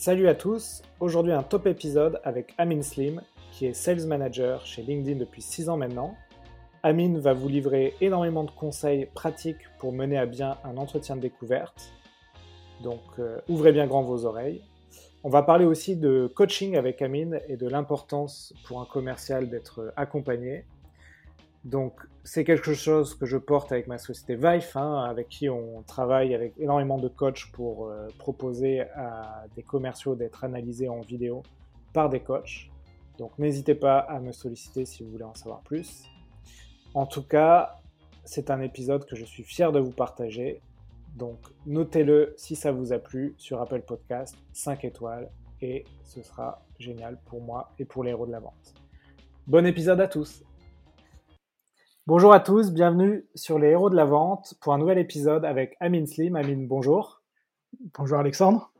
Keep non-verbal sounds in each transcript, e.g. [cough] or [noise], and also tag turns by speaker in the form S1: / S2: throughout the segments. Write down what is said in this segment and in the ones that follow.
S1: Salut à tous, aujourd'hui un top épisode avec Amin Slim, qui est Sales Manager chez LinkedIn depuis 6 ans maintenant. Amin va vous livrer énormément de conseils pratiques pour mener à bien un entretien de découverte. Donc euh, ouvrez bien grand vos oreilles. On va parler aussi de coaching avec Amin et de l'importance pour un commercial d'être accompagné. Donc c'est quelque chose que je porte avec ma société Vive, hein, avec qui on travaille avec énormément de coachs pour euh, proposer à des commerciaux d'être analysés en vidéo par des coachs. Donc n'hésitez pas à me solliciter si vous voulez en savoir plus. En tout cas, c'est un épisode que je suis fier de vous partager. Donc notez-le si ça vous a plu sur Apple Podcast, 5 étoiles, et ce sera génial pour moi et pour les héros de la vente. Bon épisode à tous Bonjour à tous, bienvenue sur les héros de la vente pour un nouvel épisode avec Amine Slim. Amine, bonjour.
S2: Bonjour Alexandre.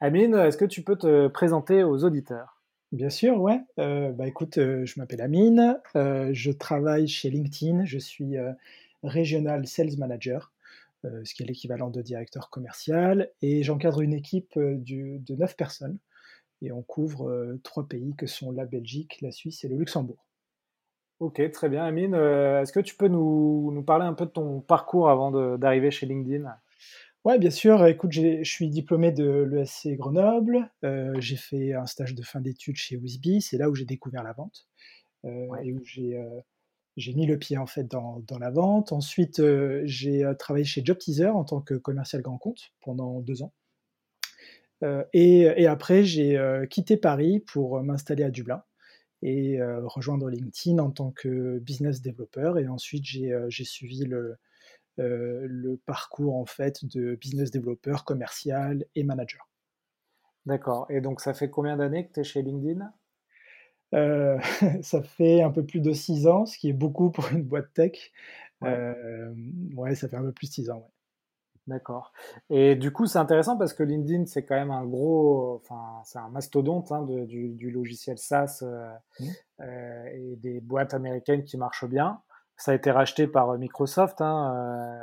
S1: Amine, est-ce que tu peux te présenter aux auditeurs?
S2: Bien sûr, ouais. Euh, bah écoute, euh, je m'appelle Amine, euh, je travaille chez LinkedIn, je suis Regional Sales Manager, ce qui est l'équivalent de directeur commercial, et j'encadre une équipe de 9 personnes, et on couvre trois pays que sont la Belgique, la Suisse et le Luxembourg.
S1: Ok, très bien. Amine, euh, est-ce que tu peux nous, nous, parler un peu de ton parcours avant d'arriver chez LinkedIn?
S2: Oui, bien sûr. Écoute, je suis diplômé de l'ESC Grenoble. Euh, j'ai fait un stage de fin d'études chez Wisby. C'est là où j'ai découvert la vente euh, et où j'ai mis le pied en fait dans, dans la vente. Ensuite, j'ai travaillé chez Job Teaser en tant que commercial grand compte pendant deux ans. Et, et, après, j'ai quitté Paris pour m'installer à Dublin et euh, rejoindre LinkedIn en tant que business développeur. Et ensuite, j'ai euh, suivi le, euh, le parcours en fait de business développeur, commercial et manager.
S1: D'accord. Et donc, ça fait combien d'années que tu es chez LinkedIn? [laughs]
S2: Ça fait un peu plus de six ans, ce qui est beaucoup pour une boîte tech. Ouais, ça fait un peu plus de six ans. Ouais.
S1: D'accord. Et du coup, c'est intéressant parce que LinkedIn, c'est quand même un gros, enfin, c'est un mastodonte hein, de, du, du, logiciel SaaS euh, mmh. euh, et des boîtes américaines qui marchent bien. Ça a été racheté par euh, Microsoft, hein,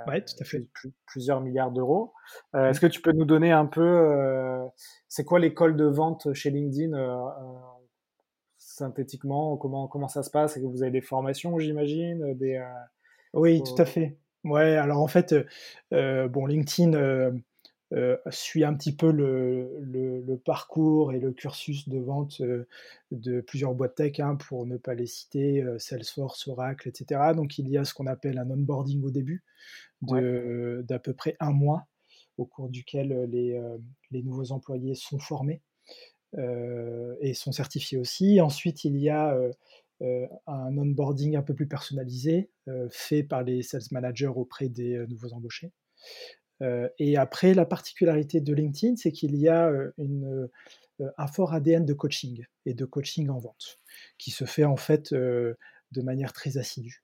S2: euh, ouais, tout à fait.
S1: plusieurs milliards d'euros. Mmh. Est-ce que tu peux nous donner un peu, c'est quoi l'école de vente chez LinkedIn synthétiquement? Comment comment ça se passe? Est-ce que vous avez des formations, j'imagine, des
S2: Oui, tout à fait. Ouais, alors en fait, euh, bon, LinkedIn euh, euh, suit un petit peu le, le, parcours et le cursus de vente de plusieurs boîtes tech, hein, pour ne pas les citer, Salesforce, Oracle, etc. Donc il y a ce qu'on appelle un onboarding au début d'à peu près un mois, au cours duquel les, les nouveaux employés sont formés. et sont certifiés aussi. Ensuite, il y a euh, un onboarding un peu plus personnalisé euh, fait par les sales managers auprès des euh, nouveaux embauchés. et après, la particularité de LinkedIn, c'est qu'il y a un fort ADN de coaching et de coaching en vente qui se fait en fait de manière très assidue.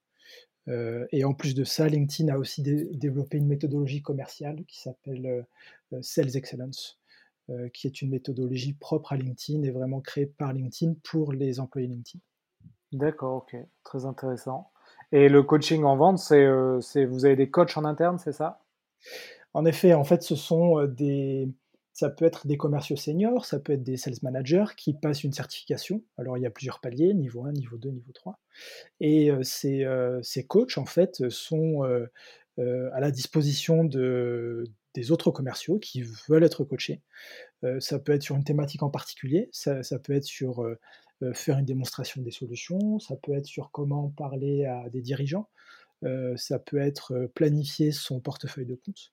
S2: et en plus de ça, LinkedIn a aussi développé une méthodologie commerciale qui s'appelle Sales Excellence, qui est une méthodologie propre à LinkedIn et vraiment créée par LinkedIn pour les employés LinkedIn.
S1: D'accord, ok, très intéressant. Et le coaching en vente, c'est, euh, vous avez des coachs en interne, c'est ça?
S2: En effet, en fait, ce sont euh, des, ça peut être des commerciaux seniors, ça peut être des sales managers qui passent une certification. Alors il y a plusieurs paliers, niveau 1, niveau 2, niveau 3. Et euh, ces, ces, coachs, en fait, sont à la disposition de, des autres commerciaux qui veulent être coachés. ça peut être sur une thématique en particulier, ça, ça peut être sur faire une démonstration des solutions, ça peut être sur comment parler à des dirigeants, euh, ça peut être euh, planifier son portefeuille de compte.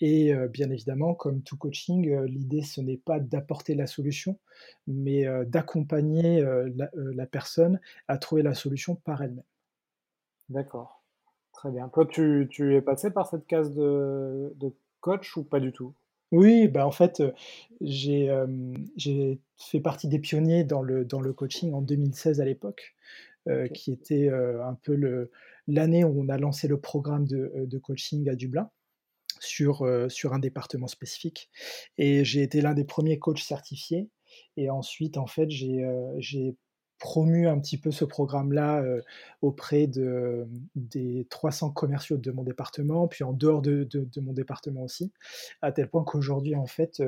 S2: et bien évidemment, comme tout coaching, l'idée ce n'est pas d'apporter la solution, mais d'accompagner la, personne à trouver la solution par elle-même.
S1: D'accord, très bien. Toi, tu, es passé par cette case de coach ou pas du tout?
S2: Oui, bah, en fait, j'ai, fait partie des pionniers dans le dans le coaching en 2016 à l'époque, qui était, un peu le l'année où on a lancé le programme de, de coaching à Dublin sur, sur un département spécifique. Et j'ai été l'un des premiers coachs certifiés. Et ensuite, en fait, j'ai, j'ai promu un petit peu ce programme-là auprès de, des 300 commerciaux de mon département, puis en dehors de, mon département aussi, à tel point qu'aujourd'hui, en fait,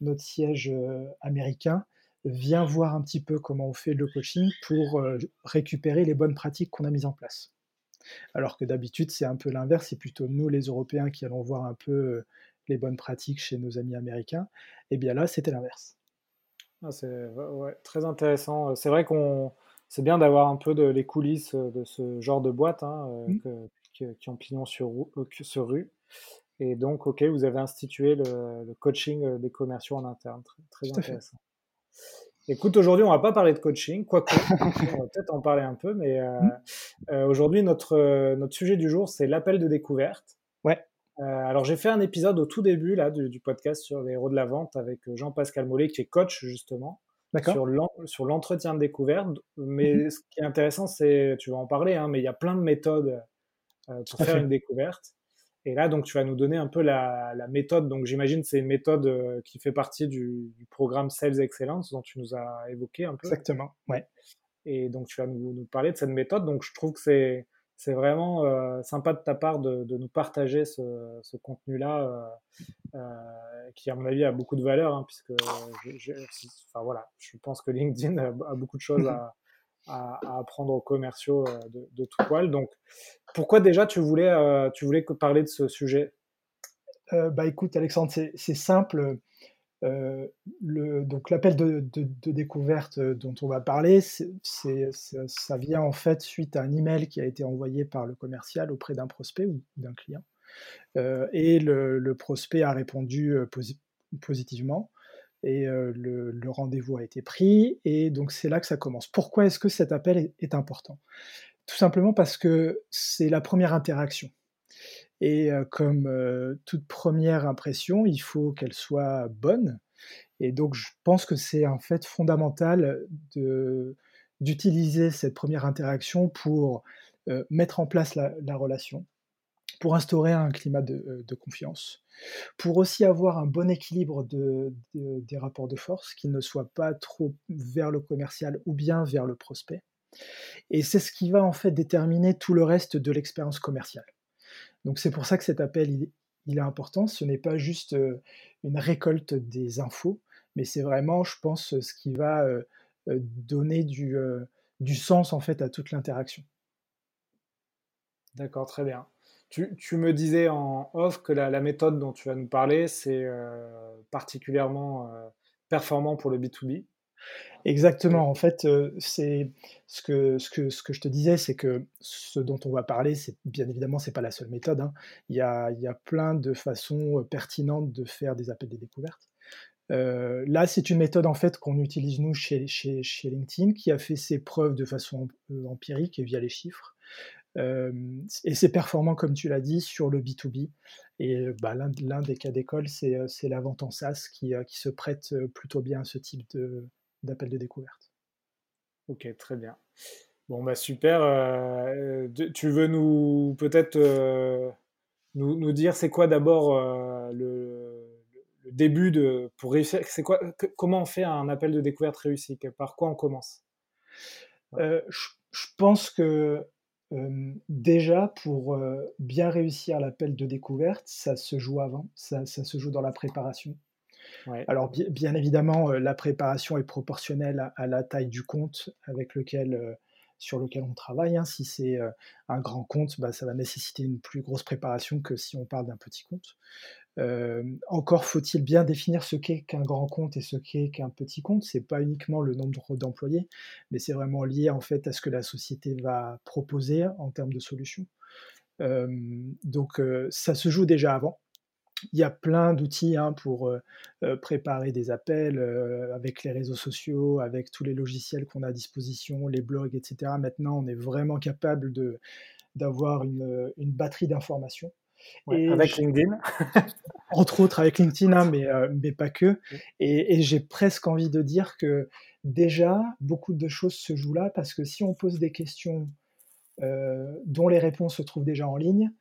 S2: notre siège américain vient voir un petit peu comment on fait le coaching pour récupérer les bonnes pratiques qu'on a mises en place. Alors que d'habitude, c'est un peu l'inverse, c'est plutôt nous, les Européens, qui allons voir un peu les bonnes pratiques chez nos amis américains. Et bien là, c'était l'inverse.
S1: Ah, c'est très intéressant. C'est vrai qu'on c'est bien d'avoir un peu de, les coulisses de ce genre de boîte hein, mmh. qui, ont pignon sur, sur, rue. Et donc, ok, vous avez institué le, coaching des commerciaux en interne. Très, intéressant. Écoute, aujourd'hui, on va pas parler de coaching, quoique, on va peut-être en parler un peu, mais euh, mmh. aujourd'hui, notre, notre sujet du jour, c'est l'appel de découverte.
S2: Ouais.
S1: Euh, alors j'ai fait un épisode au tout début là du, podcast sur les héros de la vente avec euh, Jean-Pascal Mollet qui est coach justement sur l'entretien de découverte. Mais mhm. ce qui est intéressant, c'est, tu vas en parler, hein, mais il y a plein de méthodes euh, pour faire une découverte. Et là, donc, tu vas nous donner un peu la, méthode. Donc, j'imagine c'est une méthode qui fait partie du, programme Sales Excellence dont tu nous as évoqué un peu.
S2: Exactement, ouais.
S1: Et donc, tu vas nous, nous parler de cette méthode. Donc, je trouve que c'est c'est vraiment euh, sympa de ta part de, nous partager ce, contenu-là, euh, euh, qui à mon avis a beaucoup de valeur, hein, puisque je, enfin, voilà, je pense que LinkedIn a, beaucoup de choses à, apprendre aux commerciaux de, de, tout poil. Donc, pourquoi déjà tu voulais, tu voulais parler de ce sujet?
S2: Bah écoute, Alexandre, c'est simple. Euh, donc l'appel de, découverte euh, dont on va parler, ça vient en fait suite à un email qui a été envoyé par le commercial auprès d'un prospect ou d'un client. Euh, et le, prospect a répondu positivement et le, rendez-vous a été pris et donc c'est là que ça commence. Pourquoi est-ce que cet appel est important? Tout simplement parce que c'est la première interaction. Et comme toute première impression, il faut qu'elle soit bonne. Et donc, je pense que c'est en fait fondamental d'utiliser cette première interaction pour mettre en place la, relation, pour instaurer un climat de, confiance, pour aussi avoir un bon équilibre des rapports de force, qui ne soient pas trop vers le commercial ou bien vers le prospect. Et c'est ce qui va en fait déterminer tout le reste de l'expérience commerciale. Donc c'est pour ça que cet appel, il, est important. Ce n'est pas juste une récolte des infos, mais c'est vraiment, je pense, ce qui va donner du, sens en fait à toute l'interaction.
S1: D'accord, très bien. Tu, tu, me disais en off que la, méthode dont tu vas nous parler, c'est particulièrement performant pour le B2B.
S2: Exactement. En fait, c'est ce que, ce, que, ce que je te disais, c'est que ce dont on va parler, c'est bien évidemment, c'est pas la seule méthode. Hein. Il, y a, il, y a, plein de façons pertinentes de faire des appels de découverte. là, c'est une méthode en fait qu'on utilise nous chez, chez, chez, LinkedIn, qui a fait ses preuves de façon empirique et via les chiffres. et c'est performant, comme tu l'as dit, sur le B2B. Et bah, l'un des cas d'école, c'est la vente en SaaS qui, qui se prête plutôt bien à ce type de, d'appel de découverte.
S1: Ok, très bien. Bon, bah super. Euh, tu veux nous peut-être euh, nous, nous, dire c'est quoi d'abord euh, le, début de pour réussir C'est quoi Comment on fait un appel de découverte réussi? Par quoi on commence?
S2: Je, pense que déjà pour bien réussir l'appel de découverte, ça se joue avant, ça se joue dans la préparation. Alors bien, évidemment, euh, la préparation est proportionnelle à, la taille du compte euh, sur lequel on travaille. Hein. Si c'est euh, un grand compte, bah, ça va nécessiter une plus grosse préparation que si on parle d'un petit compte. encore faut-il bien définir ce qu'est qu'un grand compte et ce qu'est qu'un petit compte. C'est pas uniquement le nombre d'employés, mais c'est vraiment lié en fait à ce que la société va proposer en termes de solutions. donc ça se joue déjà avant. Il y a plein d'outils hein, pour euh, euh, préparer des appels euh, avec les réseaux sociaux, avec tous les logiciels qu'on a à disposition, les blogs, etc. Maintenant, on est vraiment capable de, d'avoir une, une batterie d'informations.
S1: avec LinkedIn [laughs]
S2: Entre autres avec LinkedIn, hein, mais, mais pas que. Et, et j'ai presque envie de dire que déjà, beaucoup de choses se jouent là, parce que si on pose des questions dont les réponses se trouvent déjà en ligne,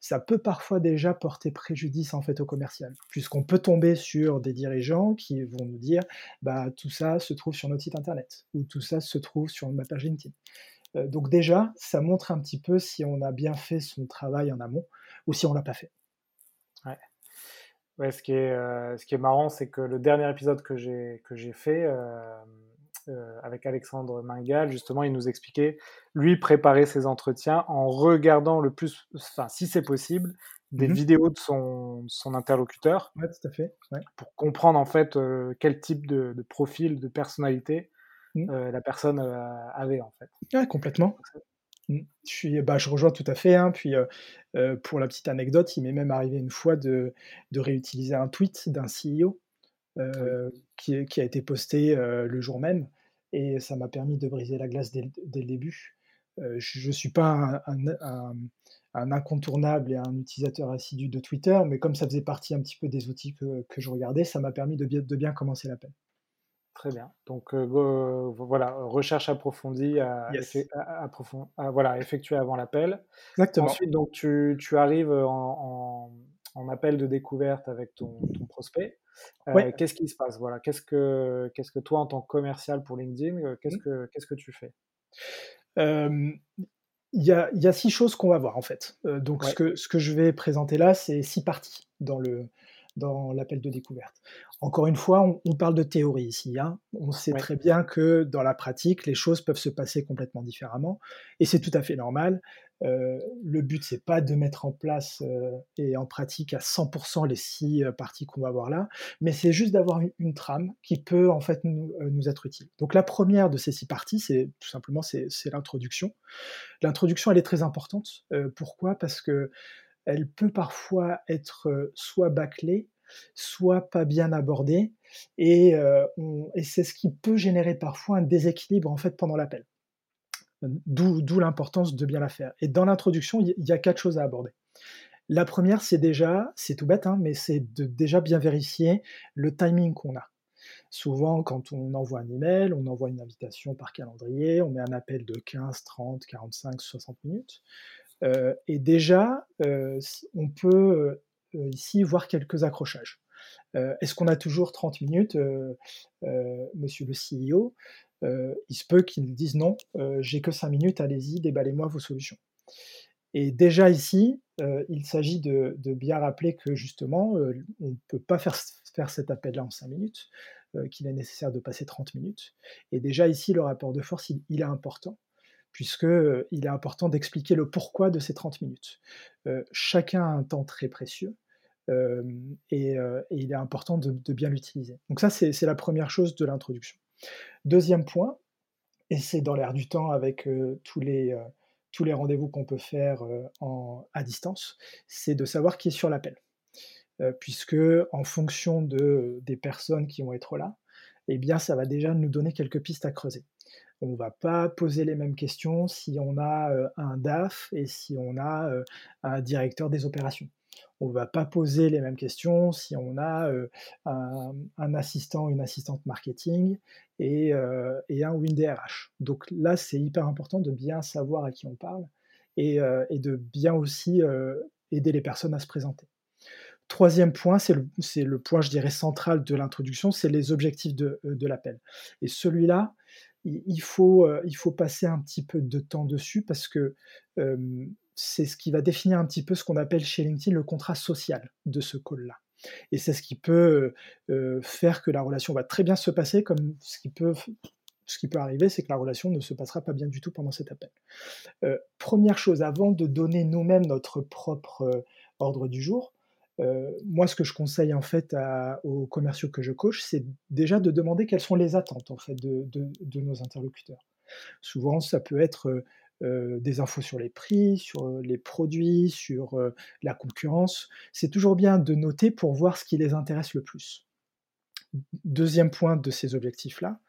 S2: ça peut parfois déjà porter préjudice en fait au commercial, puisqu'on peut tomber sur des dirigeants qui vont nous dire bah, tout ça se trouve sur notre site internet ou tout ça se trouve sur ma page LinkedIn. Euh, donc déjà, ça montre un petit peu si on a bien fait son travail en amont ou si on l'a pas fait.
S1: Ouais. ouais ce, qui est, euh, ce qui est marrant, c'est que le dernier épisode que j'ai fait, euh, avec Alexandre Mingal, justement, il nous expliquait, lui, préparer ses entretiens en regardant le plus, enfin, si c'est possible, des mmh vidéos de son, son interlocuteur.
S2: Ouais, tout à fait.
S1: Pour comprendre, en fait, euh, quel type de, profil, de personnalité mmh. euh, la personne avait, en fait.
S2: Ouais, complètement. Mmh. Je, suis, bah, je rejoins tout à fait. Hein, puis, pour la petite anecdote, il m'est même arrivé une fois de, de réutiliser un tweet d'un CEO qui, qui, a été posté le jour même et ça m'a permis de briser la glace dès, le début. Euh, je ne suis pas un, incontournable et un utilisateur assidu de Twitter, mais comme ça faisait partie un petit peu des outils que, je regardais, ça m'a permis de bien, de bien commencer l'appel.
S1: Très bien. Donc euh, voilà, recherche approfondie à, voilà, effectuer avant l'appel.
S2: Exactement.
S1: Ensuite, donc, tu, arrives en, appel de découverte avec ton prospect. Euh, qu'est-ce qui se passe? Voilà, qu'est-ce que qu'est-ce que toi en tant que commercial pour LinkedIn, euh, qu'est-ce mmh. que qu'est-ce que tu fais?
S2: Il y, a, y, a, six choses qu'on va voir en fait. Euh, donc ce, que, ce que je vais présenter là, c'est six parties dans le dans l'appel de découverte. Encore une fois, on, parle de théorie ici. Hein. On sait très bien que dans la pratique, les choses peuvent se passer complètement différemment, et c'est tout à fait normal. Euh, le but, c'est pas de mettre en place euh, et en pratique à 100% les six euh, parties qu'on va voir là, mais c'est juste d'avoir une, trame qui peut en fait nous, être utile. Donc la première de ces six parties, c'est tout simplement c'est l'introduction. L'introduction, elle est très importante. pourquoi? Parce que elle peut parfois être soit bâclée, soit pas bien abordée, et, et c'est ce qui peut générer parfois un déséquilibre en fait pendant l'appel. D'où l'importance de bien la faire. Et dans l'introduction, il y, a quatre choses à aborder. La première, c'est déjà, c'est tout bête, hein, mais c'est de déjà bien vérifier le timing qu'on a. Souvent, quand on envoie un email, on envoie une invitation par calendrier, on met un appel de 15, 30, 45, 60 minutes. Euh, et déjà, euh, on peut euh, ici voir quelques accrochages. Est-ce qu'on a toujours 30 minutes, monsieur le CEO euh, il se peut qu'ils disent non, euh, j'ai que 5 minutes, allez-y, déballez-moi vos solutions. Et déjà ici, euh, il s'agit de, bien rappeler que justement, on ne peut pas faire, faire cet appel-là en 5 minutes, qu'il est nécessaire de passer 30 minutes. Et déjà ici, le rapport de force, il, est important, puisqu'il est important d'expliquer le pourquoi de ces 30 minutes. chacun a un temps très précieux, et, il est important de bien l'utiliser. Donc ça, c'est la première chose de l'introduction. Deuxième point, et c'est dans l'air du temps avec tous les, les rendez-vous qu'on peut faire à distance, c'est de savoir qui est sur l'appel. puisque en fonction de, des personnes qui vont être là, eh bien, ça va déjà nous donner quelques pistes à creuser. On ne va pas poser les mêmes questions si on a un DAF et si on a un directeur des opérations on va pas poser les mêmes questions si on a un, assistant, une assistante marketing et, un ou une. Donc là, c'est hyper important de bien savoir à qui on parle et, de bien aussi aider les personnes à se présenter. Troisième point, c'est le, point, je dirais, central de l'introduction, c'est les objectifs de, l'appel. Et celui-là, il faut, il faut passer un petit peu de temps dessus parce que c'est ce qui va définir un petit peu ce qu'on appelle chez LinkedIn le contrat social de ce call-là. Et c'est ce qui peut euh, faire que la relation va très bien se passer, comme ce qui peut, ce qui peut arriver, c'est que la relation ne se passera pas bien du tout pendant cet appel. Euh, première chose, avant de donner nous-mêmes notre propre euh, ordre du jour, moi, ce que je conseille en fait aux commerciaux que je coach, c'est déjà de demander quelles sont les attentes en fait de, de nos interlocuteurs. Souvent, ça peut être euh, des infos sur les prix, sur euh, les produits, sur euh, la concurrence. C'est toujours bien de noter pour voir ce qui les intéresse le plus. Deuxième point de ces objectifs-là,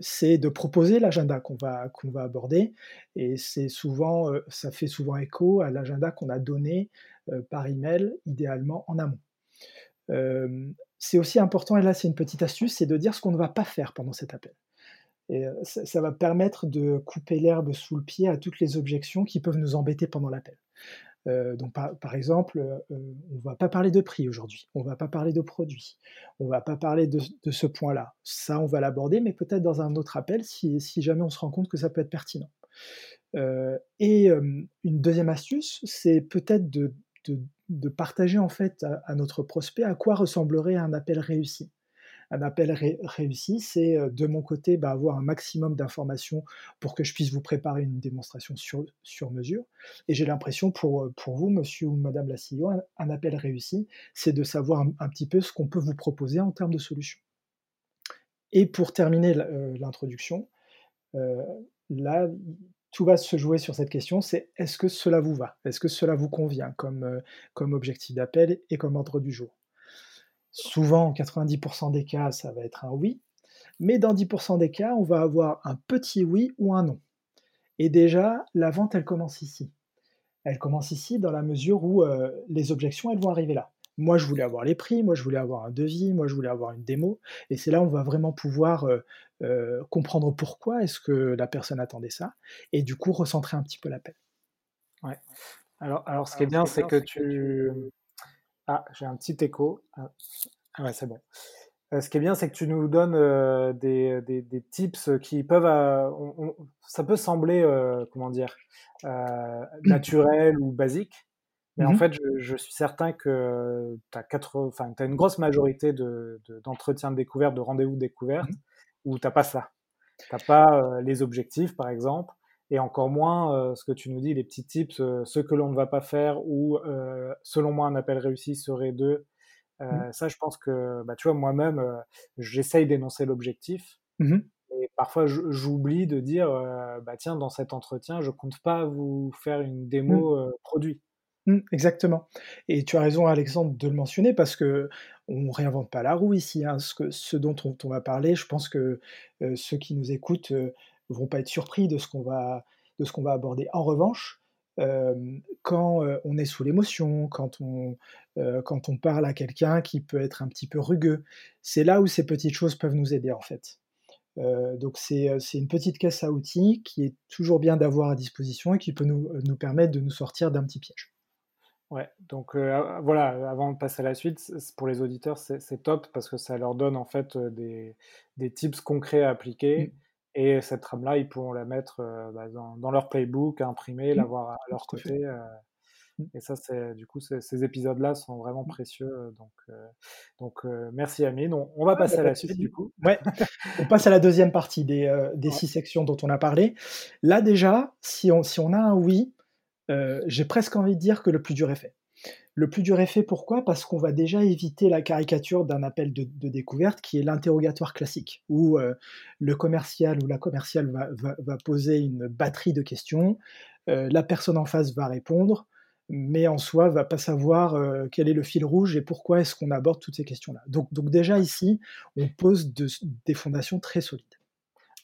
S2: c'est de proposer l'agenda qu'on va, aborder. Et c'est souvent, ça fait souvent écho à l'agenda qu'on a donné par email, idéalement en amont. c'est aussi important, et là c'est une petite astuce, c'est de dire ce qu'on ne va pas faire pendant cet appel. Et ça, va permettre de couper l'herbe sous le pied à toutes les objections qui peuvent nous embêter pendant l'appel. donc par, exemple, on ne va pas parler de prix aujourd'hui, on ne va pas parler de produits, on ne va pas parler de, ce point-là. Ça, on va l'aborder, mais peut-être dans un autre appel si, jamais on se rend compte que ça peut être pertinent. et une deuxième astuce, c'est peut-être de, partager en fait à, notre prospect à quoi ressemblerait un appel réussi un appel réussi, c'est de mon côté bah, avoir un maximum d'informations pour que je puisse vous préparer une démonstration sur, sur mesure. Et j'ai l'impression pour, pour vous, monsieur ou madame la CEO, un, appel réussi, c'est de savoir un, petit peu ce qu'on peut vous proposer en termes de solutions. Et pour terminer l'introduction, là, tout va se jouer sur cette question, c'est est-ce que cela vous va? Est-ce que cela vous convient comme objectif d'appel et comme ordre du jour? Souvent, en 90% des cas, ça va être un oui, mais dans 10% des cas, on va avoir un petit oui ou un non. Et déjà, la vente, elle commence ici. Elle commence ici dans la mesure où euh, les objections, elles vont arriver là. Moi, je voulais avoir les prix, moi, je voulais avoir un devis, moi, je voulais avoir une démo. Et c'est là où on va vraiment pouvoir euh, euh, comprendre pourquoi est-ce que la personne attendait ça, et du coup, recentrer un petit peu l'appel.
S1: Ouais. Alors, alors, ce qui est bien, c'est que tu, ah, j'ai un petit écho. Ah, ah ouais, c'est bon. Euh, ce qui est bien, c'est que tu nous donnes euh, des, des, tips qui peuvent. Euh, ça peut sembler, comment dire, naturel ou basique, mais en mmh fait, je, suis certain que tu as, as, une grosse majorité d'entretiens de, de, découverte, de rendez-vous de découverte, mmh où tu n'as pas ça. Tu n'as pas les objectifs, par exemple, et encore moins euh, ce que tu nous dis, les petits tips, euh, ce que l'on ne va pas faire ou euh, selon moi un appel réussi serait de. Mmh. Ça, je pense que, bah, tu vois, moi-même, j'essaye d'énoncer l'objectif. Mmh et parfois, j'oublie de dire, bah, tiens, dans cet entretien, je compte pas vous faire une démo mmh. produit.
S2: exactement. Et tu as raison, Alexandre, de le mentionner parce que on réinvente pas la roue ici. Hein. Ce, que, ce, dont on, va parler, je pense que ceux qui nous écoutent vont pas être surpris de ce qu'on va, de ce qu'on va aborder. En revanche, quand on est sous l'émotion, quand on, quand on parle à quelqu'un qui peut être un petit peu rugueux, c'est là où ces petites choses peuvent nous aider en fait. donc c'est une petite caisse à outils qui est toujours bien d'avoir à disposition et qui peut nous, nous permettre de nous sortir d'un petit piège.
S1: Ouais, donc voilà, avant de passer à la suite, pour les auditeurs, c'est top parce que ça leur donne en fait des, des tips concrets à appliquer. Mmh. Et cette trame-là, ils pourront la mettre euh, bah, dans, leur playbook, imprimer, mmh. l'avoir à leur côté. Euh, mmh. et ça, c'est du coup, ces épisodes-là sont vraiment mmh. précieux. Euh, donc, donc merci Amine. On, va passer à la suite du coup.
S2: Ouais. [laughs] on passe à la deuxième partie des, des six sections dont on a parlé. Là déjà, si on, si on a un oui, j'ai presque envie de dire que le plus dur est fait. Le plus dur est fait, pourquoi? Parce qu'on va déjà éviter la caricature d'un appel de, découverte qui est l'interrogatoire classique, où euh, le commercial ou la commerciale va, poser une batterie de questions, euh, la personne en face va répondre, mais en soi va pas savoir euh, quel est le fil rouge et pourquoi est-ce qu'on aborde toutes ces questions-là. Donc, déjà ici, on pose des fondations très solides.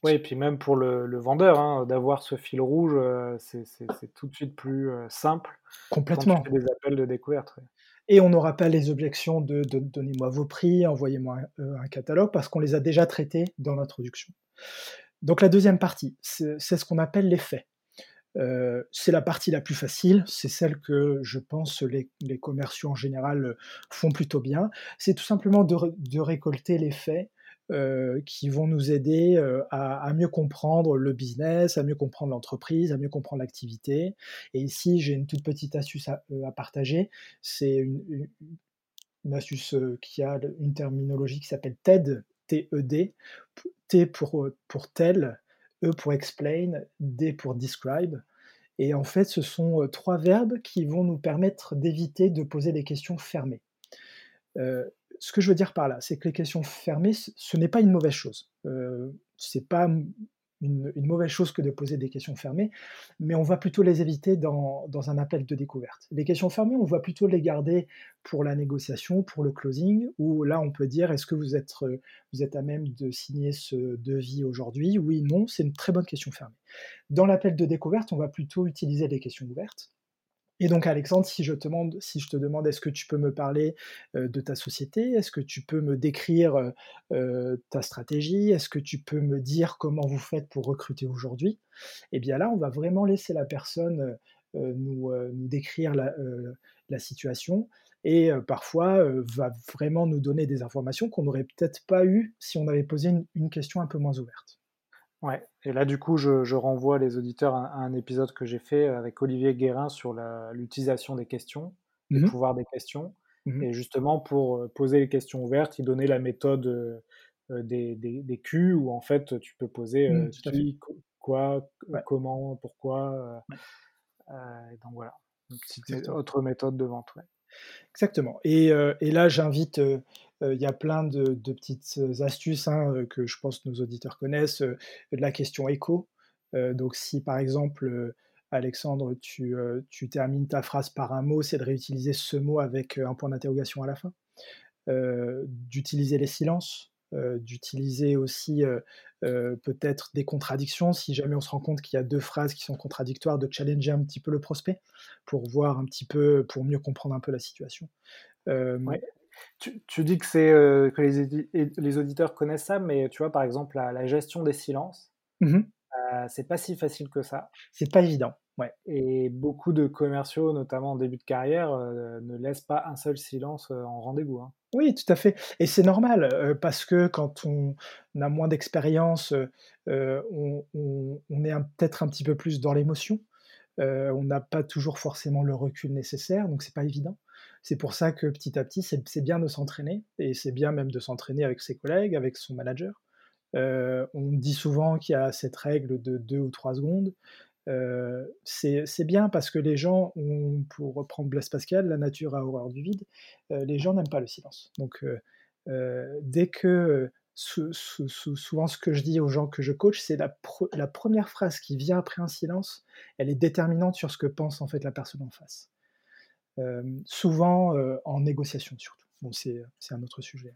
S1: Oui, et puis même pour le, vendeur, hein, d'avoir ce fil rouge, euh, c'est tout de suite plus euh, simple
S2: Complètement. quand
S1: tu fais des appels de découverte.
S2: Et on n'aura pas les objections de, donnez-moi vos prix, envoyez-moi un, euh, catalogue, parce qu'on les a déjà traités dans l'introduction. Donc la deuxième partie, c'est ce qu'on appelle les faits. c'est la partie la plus facile, c'est celle que je pense les, les, commerciaux en général font plutôt bien. C'est tout simplement de, de récolter les faits euh, qui vont nous aider euh, à, mieux comprendre le business, à mieux comprendre l'entreprise, à mieux comprendre l'activité. Et ici, j'ai une toute petite astuce à, euh, partager. C'est une, astuce qui a une terminologie qui s'appelle TED, T-E-D. T pour, pour tell, E pour explain, D pour describe. Et en fait, ce sont trois verbes qui vont nous permettre d'éviter de poser des questions fermées ce que je veux dire par là, c'est que les questions fermées, ce n'est pas une mauvaise chose. Euh, c'est pas une, mauvaise chose que de poser des questions fermées, mais on va plutôt les éviter dans, un appel de découverte. Les questions fermées, on va plutôt les garder pour la négociation, pour le closing, où là on peut dire est-ce que vous êtes, vous êtes à même de signer ce devis aujourd'hui? Oui, non, c'est une très bonne question fermée. Dans l'appel de découverte, on va plutôt utiliser les questions ouvertes. Et donc Alexandre, si je, te demande, si je te demande est-ce que tu peux me parler de ta société, est-ce que tu peux me décrire ta stratégie, est-ce que tu peux me dire comment vous faites pour recruter aujourd'hui, eh bien là, on va vraiment laisser la personne nous, décrire la situation et parfois va vraiment nous donner des informations qu'on n'aurait peut-être pas eues si on avait posé une, question un peu moins ouverte.
S1: Ouais, et là du coup je, renvoie les auditeurs à, un épisode que j'ai fait avec Olivier Guérin sur l'utilisation des questions, le mmh pouvoir des questions. Mmh et justement pour poser les questions ouvertes, il donnait la méthode des, des, des Q où en fait tu peux poser mmh, qui, quoi, comment, pourquoi. donc voilà, une petite autre méthode de vente. Ouais.
S2: Exactement. Et, et là, j'invite, il y a plein de, petites astuces hein, que je pense que nos auditeurs connaissent. la question écho. donc, si par exemple, Alexandre, tu, termines ta phrase par un mot, c'est de réutiliser ce mot avec un point d'interrogation à la fin. D'utiliser les silences. d'utiliser aussi peut-être des contradictions, si jamais on se rend compte qu'il y a deux phrases qui sont contradictoires, de challenger un petit peu le prospect pour voir un petit peu, pour mieux comprendre un peu la situation.
S1: Tu, dis que c'est que les, auditeurs connaissent ça, mais tu vois par exemple la, gestion des silences, mmh c'est pas si facile que ça.
S2: C'est pas évident. Ouais.
S1: Et beaucoup de commerciaux, notamment en début de carrière, ne laissent pas un seul silence en rendez-vous. Hein.
S2: Oui, tout à fait. Et c'est normal, parce que quand on a moins d'expérience, on, est peut-être un petit peu plus dans l'émotion. on n'a pas toujours forcément le recul nécessaire, donc c'est pas évident. C'est pour ça que petit à petit, c'est bien de s'entraîner, et c'est bien même de s'entraîner avec ses collègues, avec son manager. on dit souvent qu'il y a cette règle de deux ou trois secondes. c'est bien parce que les gens ont, pour reprendre Blaise Pascal, la nature a horreur du vide, les gens n'aiment pas le silence. Donc dès que, souvent ce que je dis aux gens que je coach, c'est la, la, première phrase qui vient après un silence, elle est déterminante sur ce que pense en fait la personne en face. Souvent en négociation surtout. Bon, c'est un autre sujet.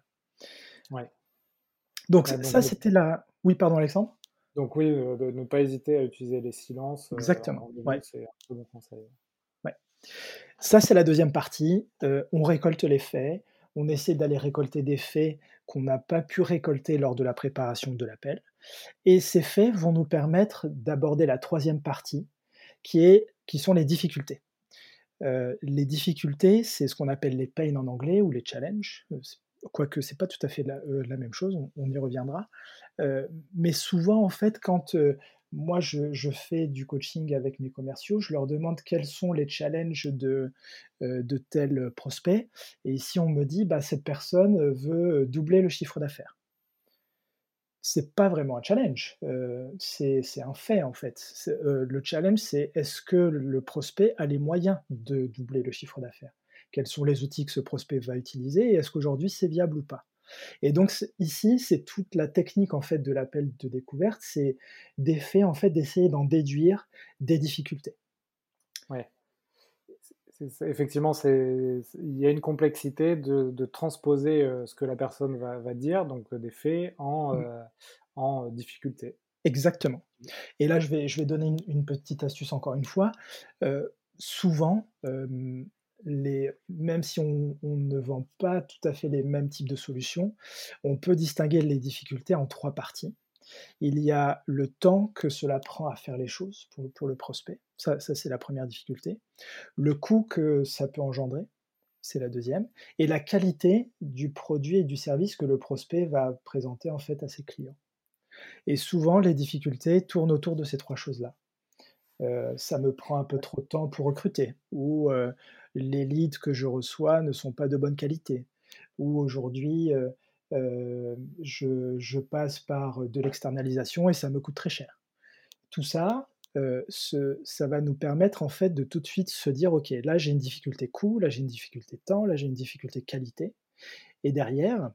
S1: Ouais.
S2: Donc, ça, c'était la... Oui, pardon Alexandre?
S1: Donc oui, de ne pas hésiter à utiliser les silences.
S2: Exactement. C'est un bon conseil. Ouais. Ça, c'est la deuxième partie. on récolte les faits. On essaie d'aller récolter des faits qu'on n'a pas pu récolter lors de la préparation de l'appel. Et ces faits vont nous permettre d'aborder la troisième partie, qui, est, qui sont les difficultés. Les difficultés, c'est ce qu'on appelle les pains en anglais ou les challenges quoique c'est pas tout à fait la, euh, même chose, on, y reviendra. Euh, mais souvent, en fait, quand euh, moi je, fais du coaching avec mes commerciaux, je leur demande quels sont les challenges de, de tel prospect. Et si on me dit, bah, cette personne veut doubler le chiffre d'affaires. C'est pas vraiment un challenge, c'est un fait en fait. le challenge, c'est est-ce que le prospect a les moyens de doubler le chiffre d'affaires? Quels sont les outils que ce prospect va utiliser et est-ce qu'aujourd'hui c'est viable ou pas? Et donc ici, c'est toute la technique en fait de l'appel de découverte, c'est d'effet en fait d'essayer d'en déduire des difficultés.
S1: Ouais. Effectivement, il y a une complexité de, transposer euh, ce que la personne va, dire, donc euh, des faits, en, mmh. euh, en difficulté.
S2: Exactement. Et là, je vais, je vais donner une, petite astuce encore une fois. souvent, même si on, ne vend pas tout à fait les mêmes types de solutions, on peut distinguer les difficultés en trois parties. Il y a le temps que cela prend à faire les choses pour, le prospect, ça, c'est la première difficulté. Le coût que ça peut engendrer, c'est la deuxième. Et la qualité du produit et du service que le prospect va présenter en fait à ses clients. Et souvent, les difficultés tournent autour de ces trois choses-là. Euh, ça me prend un peu trop de temps pour recruter, ou euh, les leads que je reçois ne sont pas de bonne qualité, ou aujourd'hui euh, je, passe par de l'externalisation et ça me coûte très cher. Tout ça, ça va nous permettre en fait de tout de suite se dire ok, là j'ai une difficulté coût, là j'ai une difficulté temps, là j'ai une difficulté qualité, et derrière,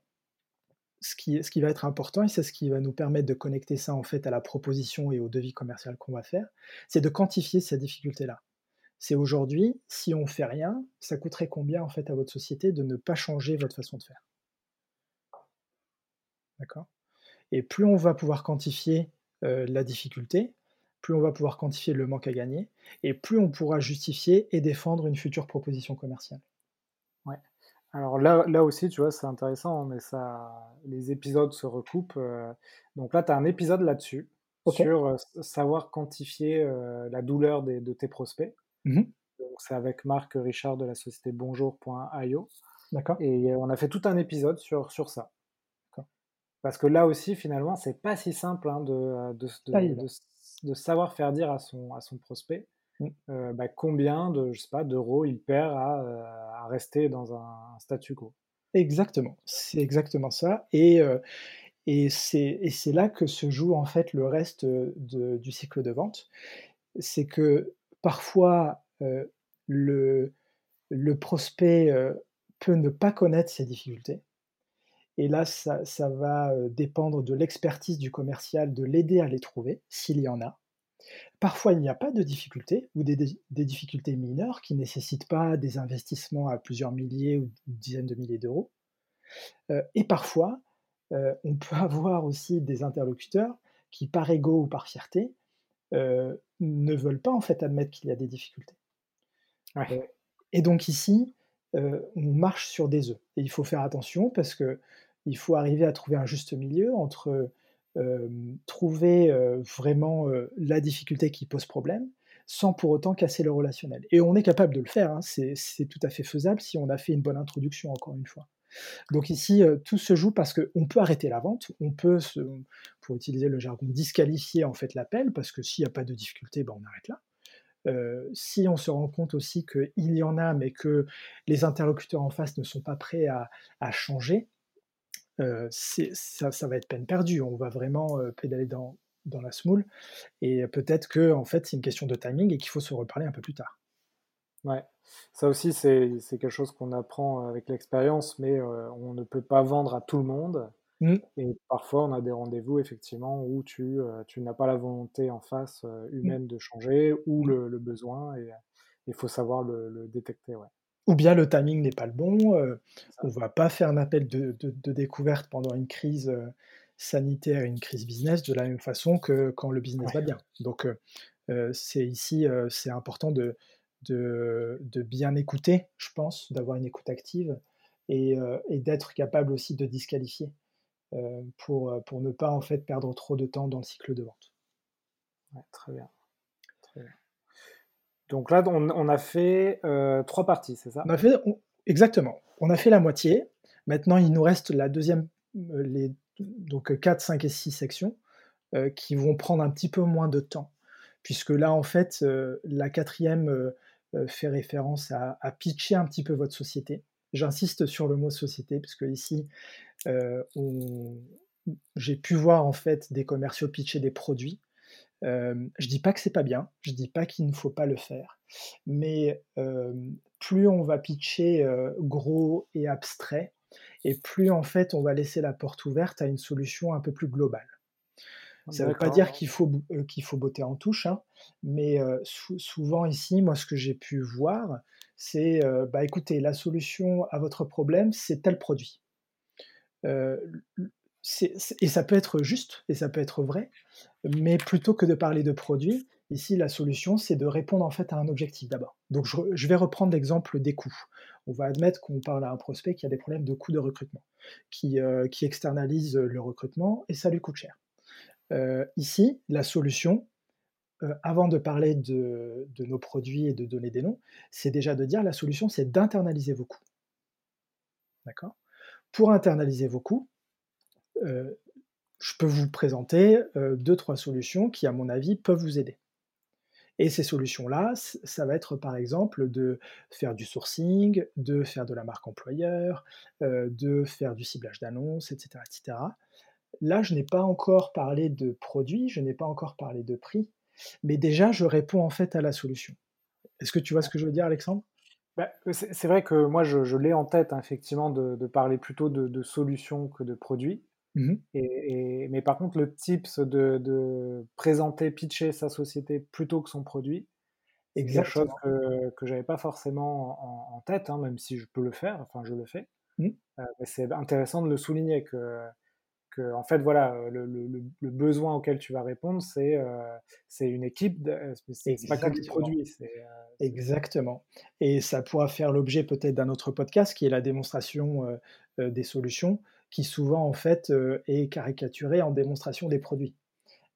S2: ce qui, va être important, et c'est ce qui va nous permettre de connecter ça en fait à la proposition et au devis commercial qu'on va faire, c'est de quantifier cette difficulté-là. C'est aujourd'hui, si on fait rien, ça coûterait combien en fait à votre société de ne pas changer votre façon de faire? D'accord Et plus on va pouvoir quantifier la difficulté, plus on va pouvoir quantifier le manque à gagner, et plus on pourra justifier et défendre une future proposition commerciale.
S1: Ouais. Alors là, là aussi, tu vois, c'est intéressant, mais ça, les épisodes se recoupent. donc là, tu as un épisode là-dessus, sur savoir quantifier la douleur de tes prospects.
S2: Mmh
S1: Donc c'est avec Marc Richard de la société bonjour.io.
S2: D'accord.
S1: Et on a fait tout un épisode sur, sur ça. Parce que là aussi, finalement, c'est pas si simple hein, de, de, de, de, savoir faire dire à son, à son prospect mmh. euh, bah, combien de, je sais pas, d'euros il perd à, euh, à, rester dans un statu quo.
S2: Exactement, c'est exactement ça. Et, euh, et c'est là que se joue en fait le reste du cycle de vente. C'est que parfois, le, le prospect peut ne pas connaître ses difficultés. Et là, ça, ça va dépendre de l'expertise du commercial de l'aider à les trouver, s'il y en a. Parfois, il n'y a pas de difficultés ou des, des, difficultés mineures qui ne nécessitent pas des investissements à plusieurs milliers ou dizaines de milliers d'euros. et parfois, on peut [laughs] avoir aussi des interlocuteurs qui, par ego ou par fierté, ne veulent pas en fait admettre qu'il y a des difficultés. et donc ici, on marche sur des œufs. Et il faut faire attention parce que il faut arriver à trouver un juste milieu entre trouver vraiment la difficulté qui pose problème, sans pour autant casser le relationnel. Et on est capable de le faire, hein, c'est tout à fait faisable si on a fait une bonne introduction, encore une fois. Donc ici, tout se joue parce qu'on peut arrêter la vente, on peut, pour utiliser le jargon, disqualifier en fait l'appel, parce que s'il n'y a pas de difficulté, ben on arrête là. si on se rend compte aussi qu'il y en a, mais que les interlocuteurs en face ne sont pas prêts à, changer, ça, ça, va être peine perdue. On va vraiment pédaler dans, dans la smoule. Et peut-être que en fait, c'est une question de timing et qu'il faut se reparler un peu plus tard.
S1: Ouais, ça aussi, c'est quelque chose qu'on apprend avec l'expérience, mais on ne peut pas vendre à tout le monde. Mmh. Et parfois, on a des rendez-vous, effectivement, où tu, tu n'as pas la volonté en face mmh. humaine de changer ou mmh. le, besoin, et il faut savoir le, détecter. Ouais.
S2: Ou bien le timing n'est pas le bon, on ne va pas faire un appel de, de, découverte pendant une crise sanitaire et une crise business de la même façon que quand le business va bien. Donc, c'est ici, c'est important de, de, bien écouter, je pense, d'avoir une écoute active et, euh, d'être capable aussi de disqualifier euh, pour, euh, pour ne pas en fait perdre trop de temps dans le cycle de vente.
S1: très, bien. Donc là, on, a fait trois parties, c'est ça?
S2: Exactement. On a fait la moitié. Maintenant, il nous reste la deuxième, les donc 4, 5 et 6 sections qui vont prendre un petit peu moins de temps. Puisque là, en fait, la quatrième euh, fait référence à, pitcher un petit peu votre société. J'insiste sur le mot société, parce que ici, euh, j'ai pu voir en fait des commerciaux pitcher des produits. Euh, je dis pas que c'est pas bien, je dis pas qu'il ne faut pas le faire, mais plus on va pitcher gros et abstrait, et plus en fait on va laisser la porte ouverte à une solution un peu plus globale. Ça ne veut pas dire qu'il faut, euh, qu'il faut botter en touche, hein, mais euh, souvent ici, moi, ce que j'ai pu voir, c'est, euh, bah, écoutez, la solution à votre problème, c'est tel produit. et ça peut être juste, et ça peut être vrai, mais plutôt que de parler de produit, ici, la solution, c'est de répondre en fait à un objectif d'abord. Donc, je, vais reprendre l'exemple des coûts. On va admettre qu'on parle à un prospect qui a des problèmes de coûts de recrutement, qui, qui externalise le recrutement, et ça lui coûte cher. Euh, ici, la solution, euh, avant de parler de, nos produits et de donner des noms, c'est déjà de dire la solution, c'est d'internaliser vos coûts. D'accord? Pour internaliser vos coûts, euh, je peux vous présenter deux, trois solutions qui, à mon avis, peuvent vous aider. Et ces solutions-là, ça va être par exemple de faire du sourcing, de faire de la marque employeur, de faire du ciblage d'annonces, etc., etc. Là, je n'ai pas encore parlé de produit, je n'ai pas encore parlé de prix, mais déjà, je réponds en fait à la solution. Est-ce que tu vois ce que je veux dire, Alexandre?
S1: Bah, C'est vrai que moi, je, l'ai en tête, hein, effectivement, de, parler plutôt de, solutions que de produits. Mmh et, mais par contre, le tips de, présenter, pitcher sa société plutôt que son produit, c'est quelque chose que, que j'avais pas forcément en, tête, hein, même si je peux le faire, enfin je le fais. Mmh. Euh, mais c'est intéressant de le souligner que en fait, voilà, euh, le, besoin auquel tu vas répondre, c'est euh, une équipe, c'est pas que du produit. Euh,
S2: Exactement. Et ça pourra faire l'objet peut-être d'un autre podcast qui est la démonstration des solutions, qui souvent en fait est caricaturée en démonstration des produits.